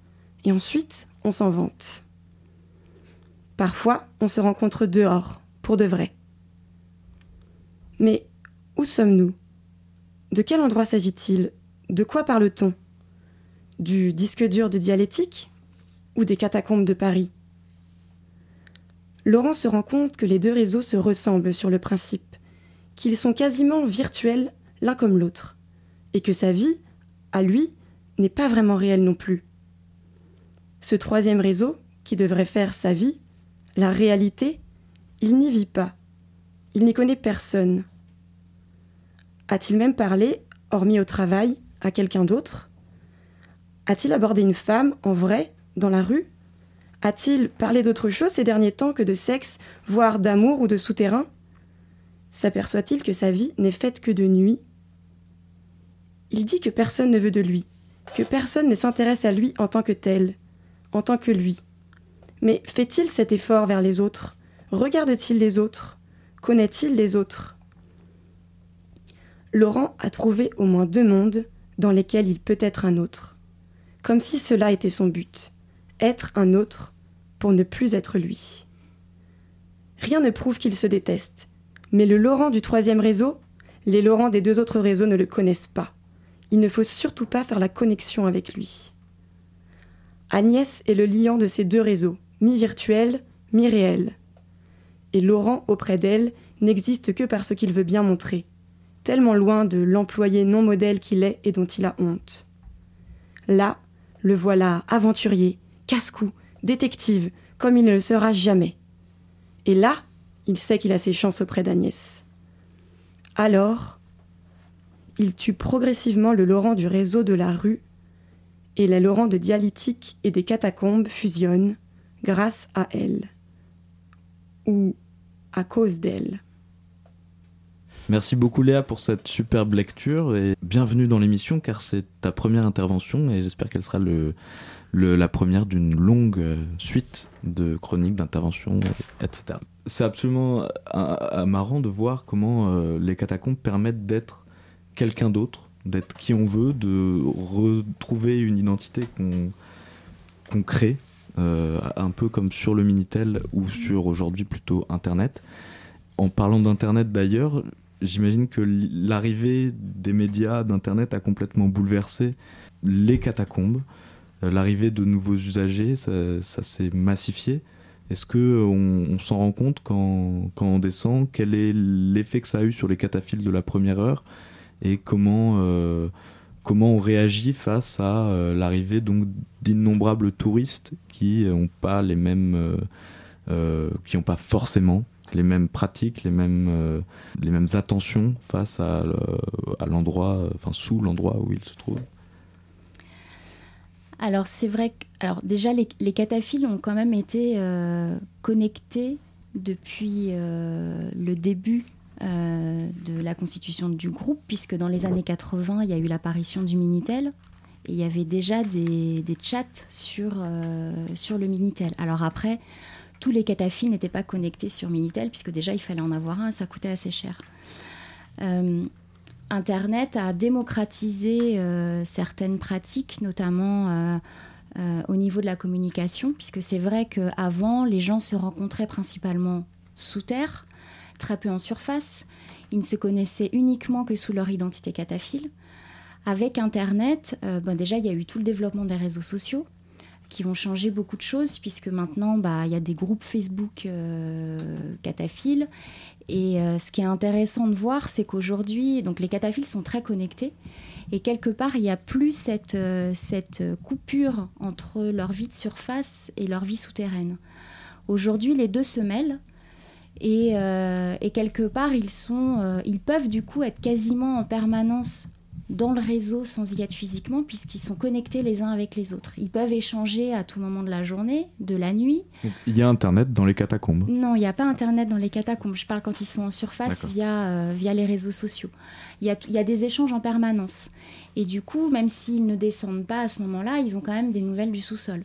Et ensuite, on s'en vante. Parfois, on se rencontre dehors, pour de vrai. Mais où sommes-nous? De quel endroit s'agit-il? De quoi parle-t-on? Du disque dur de dialectique Ou des catacombes de Paris? Laurent se rend compte que les deux réseaux se ressemblent sur le principe, qu'ils sont quasiment virtuels l'un comme l'autre, et que sa vie, à lui, n'est pas vraiment réelle non plus. Ce troisième réseau, qui devrait faire sa vie, la réalité, il n'y vit pas. Il n'y connaît personne. A-t-il même parlé, hormis au travail, à quelqu'un d'autre? A-t-il abordé une femme, en vrai, dans la rue? A-t-il parlé d'autre chose ces derniers temps que de sexe, voire d'amour ou de souterrain? S'aperçoit-il que sa vie n'est faite que de nuit? Il dit que personne ne veut de lui, que personne ne s'intéresse à lui en tant que tel, en tant que lui. Mais fait-il cet effort vers les autres? Regarde-t-il les autres? Connaît-il les autres? Laurent a trouvé au moins deux mondes dans lesquels il peut être un autre, comme si cela était son but, être un autre pour ne plus être lui. Rien ne prouve qu'il se déteste, mais le Laurent du troisième réseau, les Laurent des deux autres réseaux ne le connaissent pas. Il ne faut surtout pas faire la connexion avec lui. Agnès est le liant de ces deux réseaux, mi-virtuel, mi-réel. Et Laurent, auprès d'elle, n'existe que par ce qu'il veut bien montrer, tellement loin de l'employé non modèle qu'il est et dont il a honte. Là, le voilà aventurier, casse-cou, détective, comme il ne le sera jamais. Et là, il sait qu'il a ses chances auprès d'Agnès. Alors, il tue progressivement le Laurent du réseau de la rue et les Laurent de dialytique et des catacombes fusionnent grâce à elle, ou à cause d'elle. Merci beaucoup Léa pour cette superbe lecture et bienvenue dans l'émission car c'est ta première intervention et j'espère qu'elle sera le, la première d'une longue euh, suite de chroniques, d'interventions, etc. C'est absolument euh, euh, marrant de voir comment euh, les catacombes permettent d'être quelqu'un d'autre, d'être qui on veut, de retrouver une identité qu'on crée, un peu comme sur le Minitel ou sur aujourd'hui plutôt Internet. En parlant d'Internet d'ailleurs, j'imagine que l'arrivée des médias d'Internet a complètement bouleversé les catacombes. Euh, L'arrivée de nouveaux usagers, ça, s'est massifié. Est-ce que on, s'en rend compte quand, on descend? Quel est l'effet que ça a eu sur les cataphiles de la première heure? Et comment, euh, comment on réagit face à euh, l'arrivée d'innombrables touristes qui n'ont pas pas forcément les mêmes pratiques, les mêmes, les mêmes attentions face à, à l'endroit, enfin sous l'endroit où ils se trouvent? Alors c'est vrai que alors déjà les, les ont quand même été euh, connectés depuis euh, le début euh, de la constitution du groupe, puisque dans les années 80, il y a eu l'apparition du Minitel. Et il y avait déjà des, des chats sur, le Minitel. Alors après, tous les cataphiles n'étaient pas connectés sur Minitel, puisque déjà il fallait en avoir un, ça coûtait assez cher. Internet a démocratisé euh, certaines pratiques, notamment euh, euh, au niveau de la communication, puisque c'est vrai qu'avant, les gens se rencontraient principalement sous terre, très peu en surface. Ils ne se connaissaient uniquement que sous leur identité cataphile. Avec Internet, ben déjà, il y a eu tout le développement des réseaux sociaux qui ont changé beaucoup de choses, puisque maintenant, bah, il y a des groupes Facebook euh, cataphiles. Et euh, ce qui est intéressant de voir, c'est qu'aujourd'hui, donc les cataphiles sont très connectés. Et quelque part, il n'y a plus cette, euh, cette coupure entre leur vie de surface et leur vie souterraine. Aujourd'hui, les deux se mêlent. Et, euh, et quelque part, ils, sont, ils peuvent du coup être quasiment en permanence dans le réseau sans y être physiquement, puisqu'ils sont connectés les uns avec les autres. Ils peuvent échanger à tout moment de la journée, de la nuit. Il y a Internet dans les catacombes. Non, il n'y a pas Internet dans les catacombes. Je parle quand ils sont en surface via, euh, via les réseaux sociaux. Il y, a, il y a des échanges en permanence. Et du coup, même s'ils ne descendent pas à ce moment-là, ils ont quand même des nouvelles du sous-sol.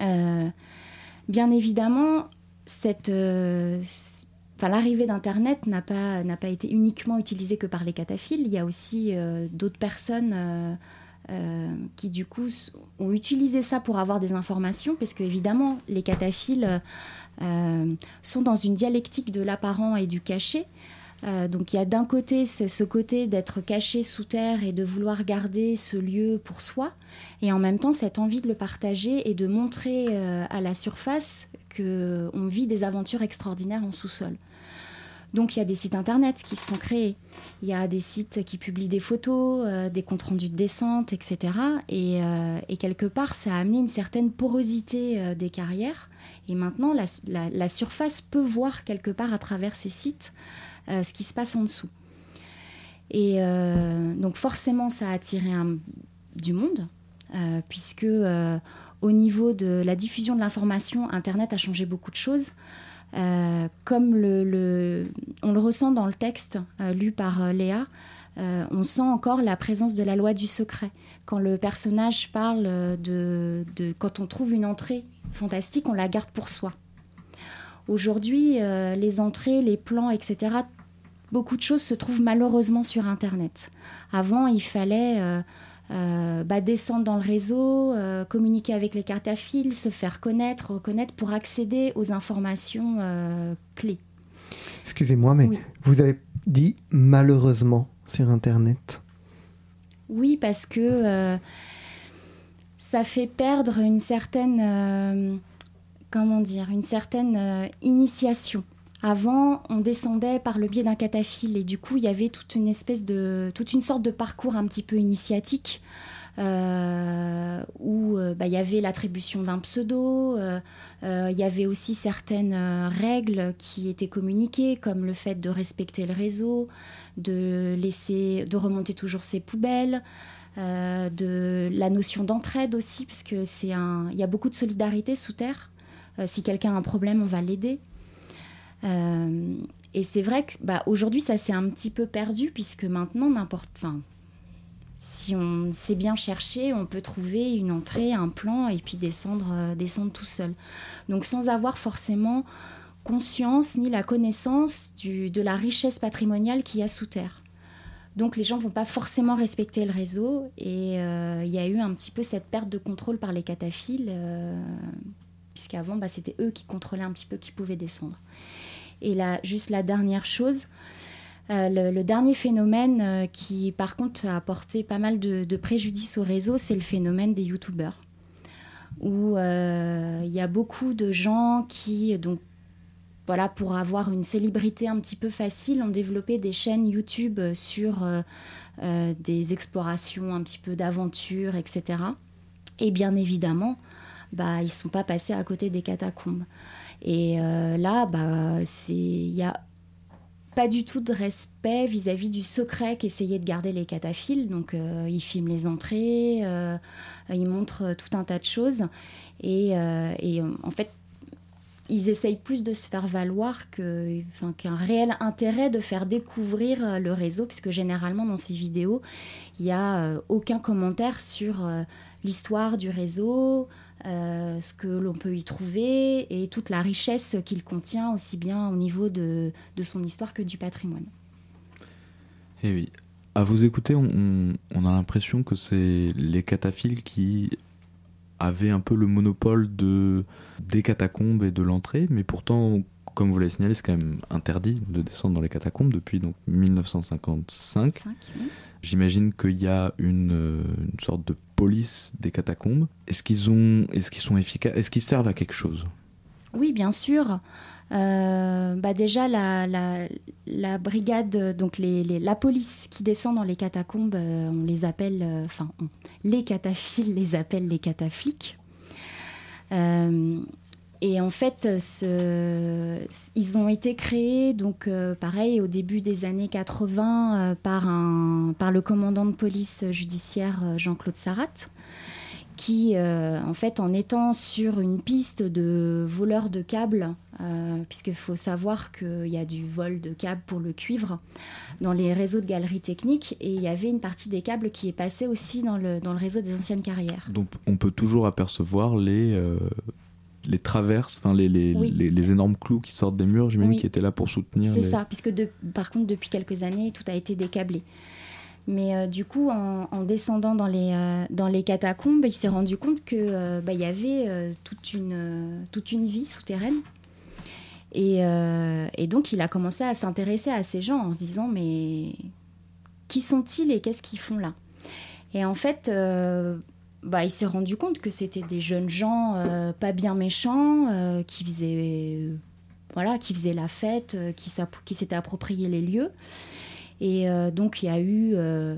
Euh, bien évidemment, cette, euh, l'arrivée d'Internet n'a pas, n'a pas été uniquement utilisée que par les cataphiles. Il y a aussi euh, d'autres personnes euh, euh, qui, du coup, ont utilisé ça pour avoir des informations, parce que, évidemment, les cataphiles sont dans une dialectique de l'apparent et du caché. Donc il y a d'un côté ce côté d'être caché sous terre et de vouloir garder ce lieu pour soi, et en même temps cette envie de le partager et de montrer à la surface que on vit des aventures extraordinaires en sous-sol. Donc il y a des sites internet qui se sont créés, il y a des sites qui publient des photos, euh, des comptes rendus de descente, etc. Et, euh, et quelque part ça a amené une certaine porosité euh, des carrières. Et maintenant la, surface peut voir quelque part à travers ces sites ce qui se passe en dessous. Et donc forcément, ça a attiré un- du monde, puisque au niveau de la diffusion de l'information, Internet a changé beaucoup de choses. Euh, comme on le ressent dans le texte euh, lu par euh, Léa, on sent encore la présence de la loi du secret. Quand le personnage parle de, Quand on trouve une entrée fantastique, on la garde pour soi. Aujourd'hui, les entrées, les plans, etc., beaucoup de choses se trouvent malheureusement sur Internet. Avant, il fallait euh, bah, descendre dans le réseau, euh, communiquer avec les cataphiles, se faire connaître, reconnaître pour accéder aux informations euh, clés. Excusez-moi, mais Oui. vous avez dit malheureusement sur Internet. Oui, parce que euh, ça fait perdre une certaine, comment dire, une certaine initiation. Avant, on descendait par le biais d'un cataphile et du coup, il y avait toute une espèce de, toute une sorte de parcours un petit peu initiatique euh, où euh, bah, il y avait l'attribution d'un pseudo, euh, il y avait aussi certaines règles qui étaient communiquées, comme le fait de respecter le réseau, de laisser, de remonter toujours ses poubelles, de la notion d'entraide aussi, parce que c'est un, il y a beaucoup de solidarité sous terre. Si quelqu'un a un problème, on va l'aider. Euh, Et c'est vrai que bah, aujourd'hui, ça s'est un petit peu perdu, puisque maintenant, n'importe. Enfin, si on sait bien chercher, on peut trouver une entrée, un plan, et puis descendre, euh, descendre tout seul. Donc, sans avoir forcément conscience ni la connaissance de la richesse patrimoniale qu'il y a sous terre. Donc les gens vont pas forcément respecter le réseau et euh, il y a eu un petit peu cette perte de contrôle par les cataphiles, euh, puisqu'avant bah, c'était eux qui contrôlaient un petit peu qui pouvaient descendre. Et là, juste la dernière chose, euh, le, dernier phénomène euh, qui par contre a apporté pas mal de, préjudice au réseau, c'est le phénomène des youtubeurs. Où euh, il y a beaucoup de gens qui, donc voilà, pour avoir une célébrité un petit peu facile, ont développé des chaînes YouTube sur des explorations, un petit peu d'aventure, etc. Et bien évidemment, bah, ils ne sont pas passés à côté des catacombes. Et euh, là, bah, il n'y a pas du tout de respect vis-à-vis du secret qu'essayaient de garder les cataphiles. Donc, euh, ils filment les entrées, euh, ils montrent tout un tas de choses. Et, en fait, ils essayent plus de se faire valoir qu'un réel intérêt de faire découvrir le réseau, puisque généralement dans ces vidéos, il n'y a aucun commentaire sur l'histoire du réseau, euh, ce que l'on peut y trouver et toute la richesse qu'il contient, aussi bien au niveau de, de son histoire que du patrimoine. Eh oui. À vous écouter, on, on- on a l'impression que c'est les cataphiles qui avaient un peu le monopole de, des catacombes et de l'entrée, mais pourtant, comme vous l'avez signalé, c'est quand même interdit de descendre dans les catacombes depuis donc 1955. J'imagine qu'il y a une, euh, une sorte de police des catacombes. Est-ce qu'ils est-ce qu'ils sont efficaces Est-ce qu'ils servent à quelque chose? Oui, bien sûr. Euh, bah déjà, la, brigade, donc la police qui descend dans les catacombes, euh, on les appelle, euh, enfin, les cataphiles les appellent les catafliques. Et en fait, ils ont été créés, donc euh, pareil, au début des années 80 euh, par, un, par le commandant de police judiciaire euh, Jean-Claude Sarat, qui, en fait, en étant sur une piste de voleurs de câbles, puisqu'il faut savoir qu'il y a du vol de câbles pour le cuivre dans les réseaux de galeries techniques, et il y avait une partie des câbles qui est passée aussi dans le, dans le réseau des anciennes carrières. Donc on peut toujours apercevoir les, les traverses, enfin les, les, Oui. les, les énormes clous qui sortent des murs, j'imagine, Oui. qui étaient là pour soutenir. C'est ça, puisque de- par contre, depuis quelques années, tout a été décablé. Mais euh, du coup, en, en descendant dans les, euh, dans les catacombes, il s'est rendu compte qu'il y avait euh, toute, une, euh, toute une vie souterraine. Et, euh, et donc, il a commencé à s'intéresser à ces gens en se disant, mais qui sont-ils et qu'est-ce qu'ils font là? Et en fait, euh, bah, il s'est rendu compte que c'était des jeunes gens euh, pas bien méchants, euh, qui faisaient voilà, qui faisaient la fête, euh, qui, s'étaient approprié les lieux. Et euh, donc il y a eu, euh,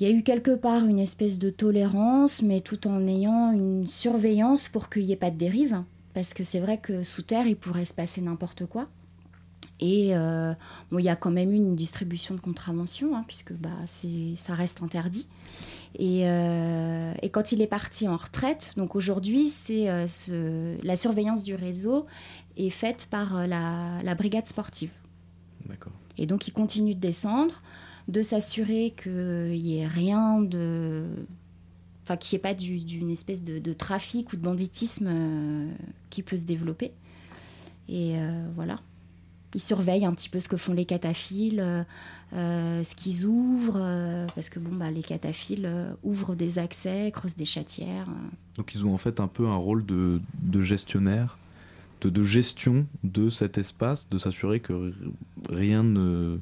il y a eu quelque part une espèce de tolérance, mais tout en ayant une surveillance pour qu'il n'y ait pas de dérive, parce que c'est vrai que sous terre il pourrait se passer n'importe quoi. Et euh, il y a quand même eu une distribution de contraventions, hein, puisque bah, ça reste interdit. Et, euh, et quand il est parti en retraite, donc aujourd'hui, c'est euh, ce- la surveillance du réseau est faite par euh, la, la brigade sportive. D'accord. Et donc, il continue de descendre, de s'assurer qu'il n'y ait rien de. Enfin, qu'il n'y ait pas du- d'une espèce de, de trafic ou de banditisme euh, qui peut se développer. Et voilà. Ils surveillent un petit peu ce que font les cataphiles, euh, euh, ce qu'ils ouvrent, euh, parce que bon, bah, les cataphiles euh, ouvrent des accès, creusent des chatières. Donc ils ont en fait un peu un rôle de, de gestionnaire, de, de gestion de cet espace, de s'assurer que rien ne,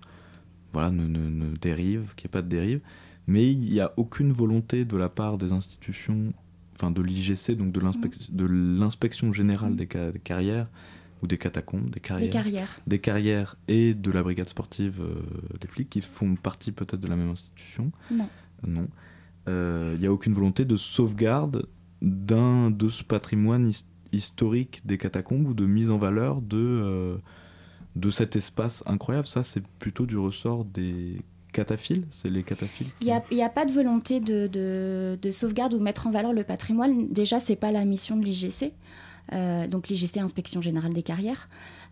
voilà, ne, ne- ne dérive, qu'il n'y ait pas de dérive. Mais il n'y a aucune volonté de la part des institutions, enfin de l'IGC, donc de l'inspec- de l'inspection générale des, ca- des carrières, ou des catacombes, des carrières. carrières. Des carrières et de la brigade sportive euh, des flics, qui font partie peut-être de la même institution. Non. Non. Euh, Il n'y a aucune volonté de sauvegarde d'un de ce patrimoine his- historique des catacombes ou de mise en valeur de, euh, de cet espace incroyable. Ça, c'est plutôt du ressort des cataphiles. C'est les cataphiles. Il n'y a, il y a pas de volonté de, de- de sauvegarde ou de mettre en valeur le patrimoine. Déjà, c'est pas la mission de l'IGC. Euh, donc l'IGC, Inspection Générale des Carrières,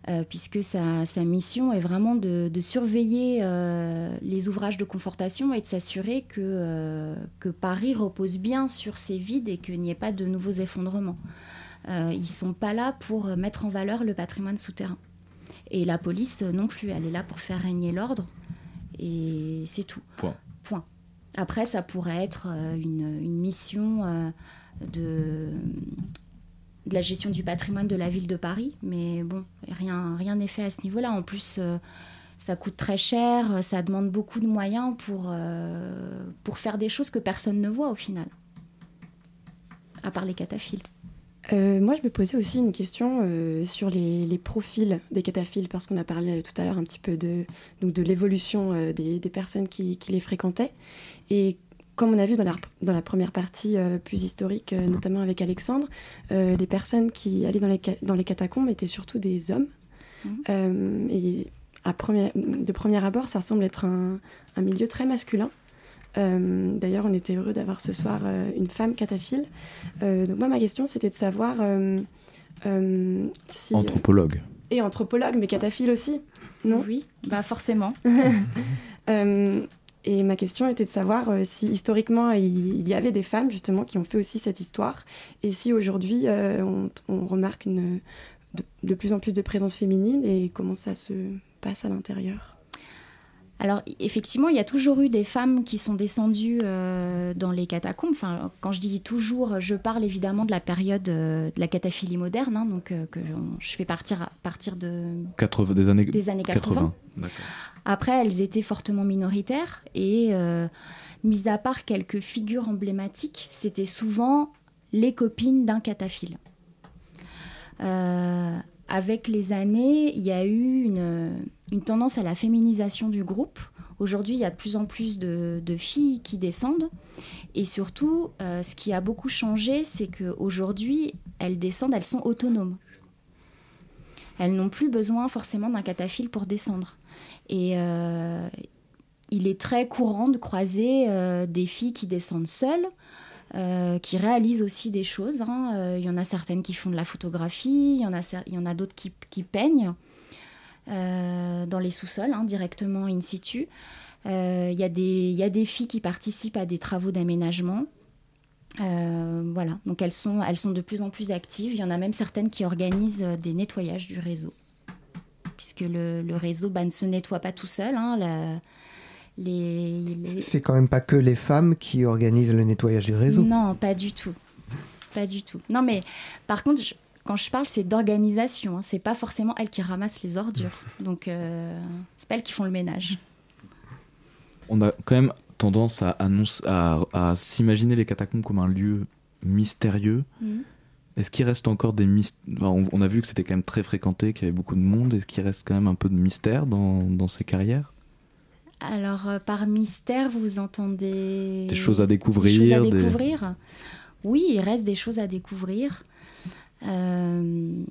euh, puisque sa, sa, mission est vraiment de, de surveiller euh, les ouvrages de confortation et de s'assurer que, que Paris repose bien sur ses vides et qu'il n'y ait pas de nouveaux effondrements. Euh, ils ne sont pas là pour mettre en valeur le patrimoine souterrain. Et la police non plus, elle est là pour faire régner l'ordre. Et c'est tout. Point. Point. Après, ça pourrait être une, une mission de, de la gestion du patrimoine de la ville de Paris. Mais bon, rien rien n'est fait à ce niveau-là. En plus, euh, ça coûte très cher, ça demande beaucoup de moyens pour, euh, pour faire des choses que personne ne voit au final. À part les cataphiles. Euh, moi, je me posais aussi une question sur les, les, profils des cataphiles, parce qu'on a parlé tout à l'heure un petit peu de, de l'évolution des, des, personnes qui, qui, les fréquentaient. Et comme on a vu dans la, dans la première partie euh, plus historique, euh, notamment avec Alexandre, euh, les personnes qui allaient dans les, dans les catacombes étaient surtout des hommes. Mmh. et à premier, de premier abord, ça semble être un, un milieu très masculin. Euh, D'ailleurs, on était heureux d'avoir ce soir euh, une femme cataphile. Euh, donc moi, ma question, c'était de savoir si... Anthropologue. Et anthropologue, mais cataphile aussi, non? Oui, bah forcément. et ma question était de savoir si historiquement, il, il, y avait des femmes, justement, qui ont fait aussi cette histoire, et si aujourd'hui, on, on, remarque une, de, de plus en plus de présence féminine, et comment ça se passe à l'intérieur? Alors effectivement, il y a toujours eu des femmes qui sont descendues euh, dans les catacombes. Enfin, quand je dis toujours, je parle évidemment de la période euh, de la cataphilie moderne, hein, donc euh, que je fais partir à partir de 80, des années des années 80. 80. Après, elles étaient fortement minoritaires et euh, mis à part quelques figures emblématiques, c'était souvent les copines d'un cataphile. Euh, avec les années, il y a eu une, tendance à la féminisation du groupe. Aujourd'hui, il y a de plus en plus de, de filles qui descendent. Et surtout, euh, ce qui a beaucoup changé, c'est qu'aujourd'hui, elles descendent, elles sont autonomes. Elles n'ont plus besoin forcément d'un cataphile pour descendre. Et euh, il est très courant de croiser euh, des filles qui descendent seules, euh, qui réalisent aussi des choses. Il hein. euh, y en a certaines qui font de la photographie, il y en a, d'autres qui, peignent dans les sous-sols, hein, directement in situ. Il y, a des filles qui participent à des travaux d'aménagement. Voilà, donc elles sont de plus en plus actives. Il y en a même certaines qui organisent des nettoyages du réseau. Puisque le, le réseau bah, ne se nettoie pas tout seul. Hein, la, les, les... C'est quand même pas que les femmes qui organisent le nettoyage du réseau. Non, pas du tout. Pas du tout. Non, mais par contre, je, quand je parle, c'est d'organisation. Hein. C'est pas forcément elles qui ramassent les ordures. Donc, euh, c'est pas elles qui font le ménage. On a quand même tendance à, annonce, à, à s'imaginer les catacombes comme un lieu mystérieux. Mmh. Est-ce qu'il reste encore des mystères on, on, a vu que c'était quand même très fréquenté, qu'il y avait beaucoup de monde. Est-ce qu'il reste quand même un peu de mystère dans, dans ces carrières? Alors, euh, par mystère, vous entendez... Des choses à découvrir. Des choses à découvrir. Des... Oui, il reste des choses à découvrir. Euh,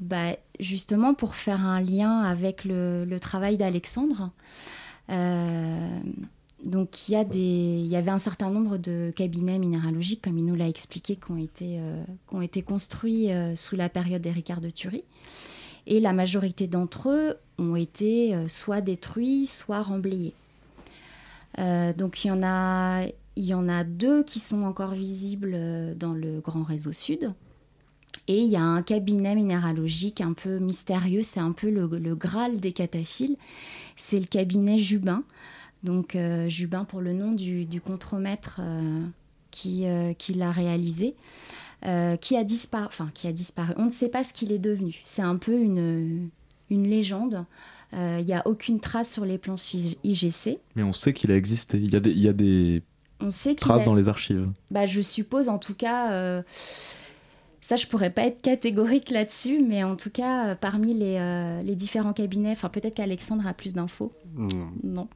bah, justement, pour faire un lien avec le, le travail d'Alexandre, euh, donc il y, a des, il y avait un certain nombre de cabinets minéralogiques, comme il nous l'a expliqué, qui ont été, euh, qui ont été construits euh, sous la période des Ricard de Thury. Et la majorité d'entre eux ont été euh, soit détruits, soit remblayés. Donc il y, en a, il y en a deux qui sont encore visibles dans le grand réseau sud. Et il y a un cabinet minéralogique un peu mystérieux, c'est un peu le, le, Graal des cataphiles. C'est le cabinet Jubin. Donc euh, Jubin pour le nom du, du contremaître euh, qui, euh, qui l'a réalisé. Qui a disparu. Enfin, qui a disparu. On ne sait pas ce qu'il est devenu. C'est un peu une, une légende. Il n'y a aucune trace sur les planches IGC. Mais on sait qu'il a existé. Il y a des, il y a des on sait traces a... dans les archives. Bah, je suppose, en tout cas. Ça, je pourrais pas être catégorique là-dessus, mais en tout cas, euh, parmi les, euh, les différents cabinets, enfin peut-être qu'Alexandre a plus d'infos. Mmh. Non.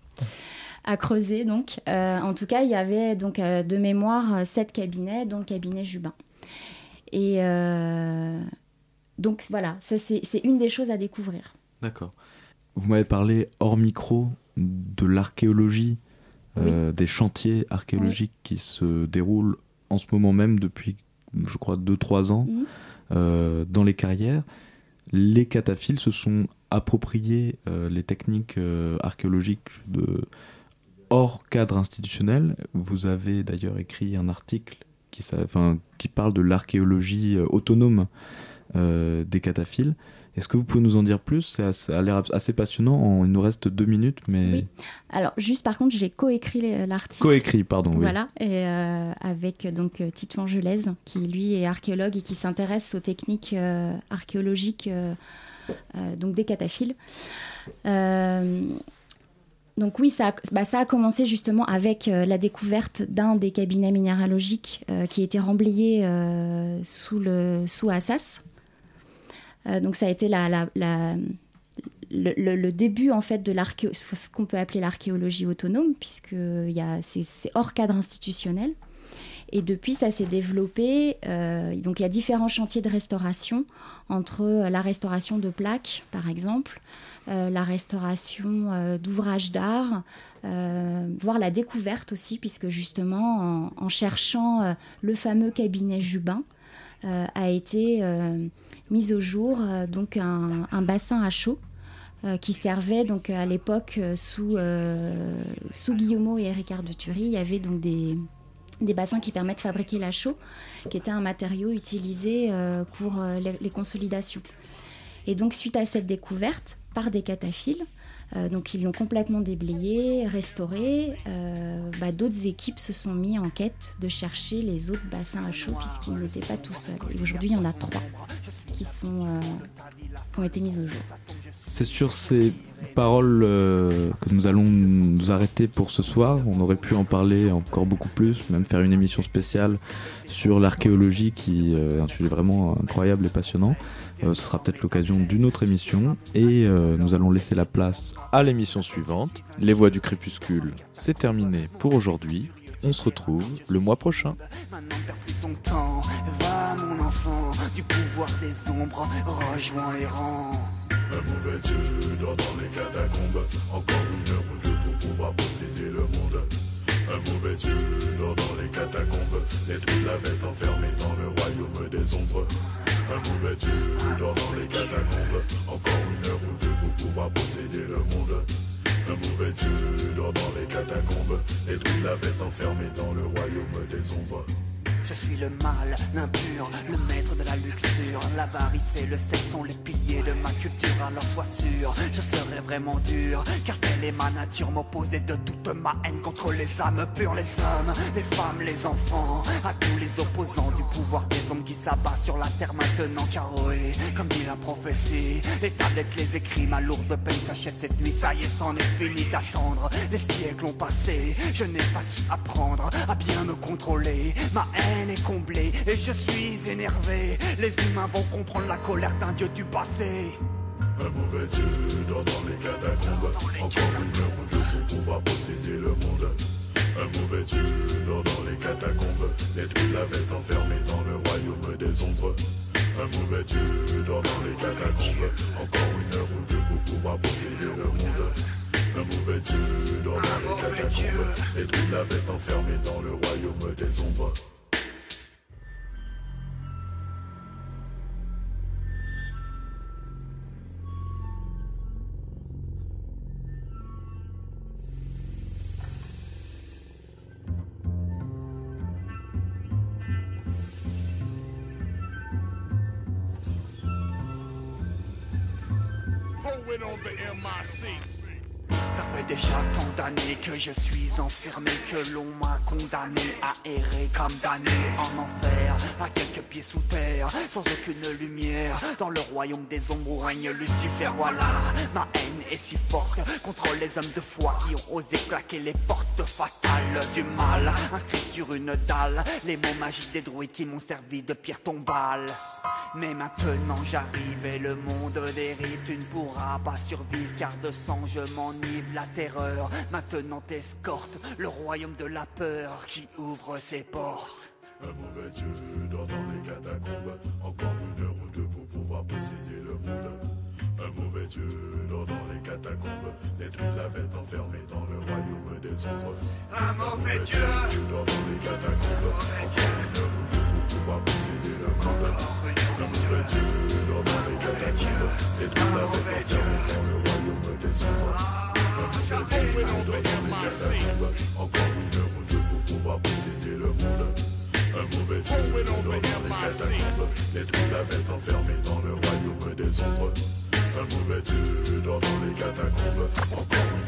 À creuser, donc. Euh, en tout cas, il y avait donc de mémoire sept cabinets, dont le cabinet Jubin. Et donc voilà, ça c'est une des choses à découvrir. D'accord. Vous m'avez parlé hors micro de l'archéologie, oui. des chantiers archéologiques oui. qui se déroulent en ce moment même depuis, je crois, 2-3 ans. Mmh. euh, dans les carrières, les cataphiles se sont appropriés euh, les techniques euh, archéologiques de hors cadre institutionnel. Vous avez d'ailleurs écrit un article qui, qui parle de l'archéologie autonome des cataphiles. Est-ce que vous pouvez nous en dire plus? Ça a l'air assez passionnant. Il nous reste deux minutes, mais Oui. Alors, juste par contre, j'ai coécrit l'article. coécrit, pardon. oui. Voilà, et euh, avec donc euh, Tito Angelès, qui lui est archéologue et qui s'intéresse aux techniques euh, archéologiques euh, donc des cataphiles. Donc oui, ça a, bah, ça a commencé justement avec euh, la découverte d'un des cabinets minéralogiques euh, qui était remblayé euh, sous, le, sous Assas. Euh, donc ça a été le, début en fait de ce qu'on peut appeler l'archéologie autonome, puisque a- c'est hors cadre institutionnel. Et depuis, ça s'est développé. euh, donc, il y a différents chantiers de restauration, entre euh, la restauration de plaques, par exemple, euh, la restauration euh, d'ouvrages d'art, euh, voire la découverte aussi, puisque justement, en, en cherchant euh, le fameux cabinet Jubin, euh, a été euh, mis au jour euh, donc un, bassin à chaud euh, qui servait donc à l'époque euh, sous, sous et Ricard de Thury. Il y avait donc des, bassins qui permettent de fabriquer la chaux, qui était un matériau utilisé pour les consolidations. Et donc suite à cette découverte par des cataphiles, euh, donc ils l'ont complètement déblayé, restauré, euh, bah, d'autres équipes se sont mis en quête de chercher les autres bassins à chaud puisqu'ils n'étaient pas tout seuls. Et aujourd'hui, il y en a trois qui, euh, qui ont été mis au jour. C'est sur ces paroles que nous allons nous arrêter pour ce soir. On aurait pu en parler encore beaucoup plus, même faire une émission spéciale sur l'archéologie qui est un sujet vraiment incroyable et passionnant. Euh, ce sera peut-être l'occasion d'une autre émission et euh, nous allons laisser la place à l'émission suivante. Les voix du crépuscule, c'est terminé pour aujourd'hui. On se retrouve le mois prochain. Va, mon enfant, du pouvoir des ombres, rejoins les rangs. Un mauvais dieu dans les catacombes. Encore une heure ou deux pour pouvoir posséder le monde. Un mauvais dieu dort dans les catacombes. Les druides l'avaient enfermé dans le royaume des ombres. Un mauvais dieu dort dans les catacombes. Encore une heure ou deux pour pouvoir posséder le monde. Un mauvais dieu dort dans les catacombes. Les druides l'avaient enfermé dans le royaume des ombres. Je suis le mal, l'impur, le maître de la luxure. L'avarice et le sexe sont les piliers de ma culture. Alors sois sûr, je serai vraiment dur. Car telle est ma nature, m'opposer de toute ma haine contre les âmes pures, les hommes, les femmes, les enfants. À tous les opposants du pouvoir des hommes qui s'abat sur la terre maintenant. Car comme dit la prophétie, les tablettes, les écrits, ma lourde peine s'achève cette nuit. Ça y est, c'en est fini d'attendre. Les siècles ont passé, je n'ai pas su apprendre à bien me contrôler. Ma haine est comblée et je suis énervé. Les humains vont comprendre la colère d'un dieu du passé. Un mauvais dieu dort dans les catacombes. Encore une heure ou deux pour pouvoir posséder le monde. Un mauvais dieu dort dans les catacombes. Les druides l'avaient enfermé dans le royaume des ombres. Un mauvais dieu dort dans les catacombes. Encore une heure ou deux pour pouvoir posséder le monde. Un mauvais dieu dort dans les catacombes. Les druides l'avaient enfermé dans le royaume des ombres. Ça fait déjà tant d'années que je suis enfermé, que l'on m'a condamné à errer comme damné en enfer, à quelques pieds sous terre, sans aucune lumière, dans le royaume des ombres où règne Lucifer. Voilà, ma haine est si forte contre les hommes de foi qui ont osé claquer les portes fatales du mal, inscrits sur une dalle, les mots magiques des druides qui m'ont servi de pierre tombale. Mais maintenant j'arrive et le monde dérive, tu ne pourras pas survivre car de sang je m'enivre. La terreur maintenant t'escorte, le royaume de la peur qui ouvre ses portes. Un mauvais dieu dort dans les catacombes. Encore une heure ou deux pour pouvoir posséder le monde. Un mauvais dieu dort dans les catacombes. Les druides l'avaient enfermé dans le royaume des ombres. Un mauvais dieu dort dans les catacombes va préciser le. Comme Dieu dans les cataclysmes, et tout l'avait enfermé dans le royaume des humains. Comme le Dieu dans les cataclysmes, encore une route pour pouvoir préciser le monde. Un mauvais Dieu dans les cataclysmes, et tout l'avait enfermé dans le royaume des ombres. Un mauvais Dieu dans les catacombes, encore une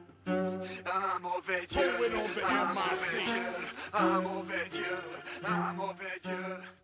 Un mauvais Dieu, un mauvais Dieu, un mauvais Dieu, un mauvais Dieu.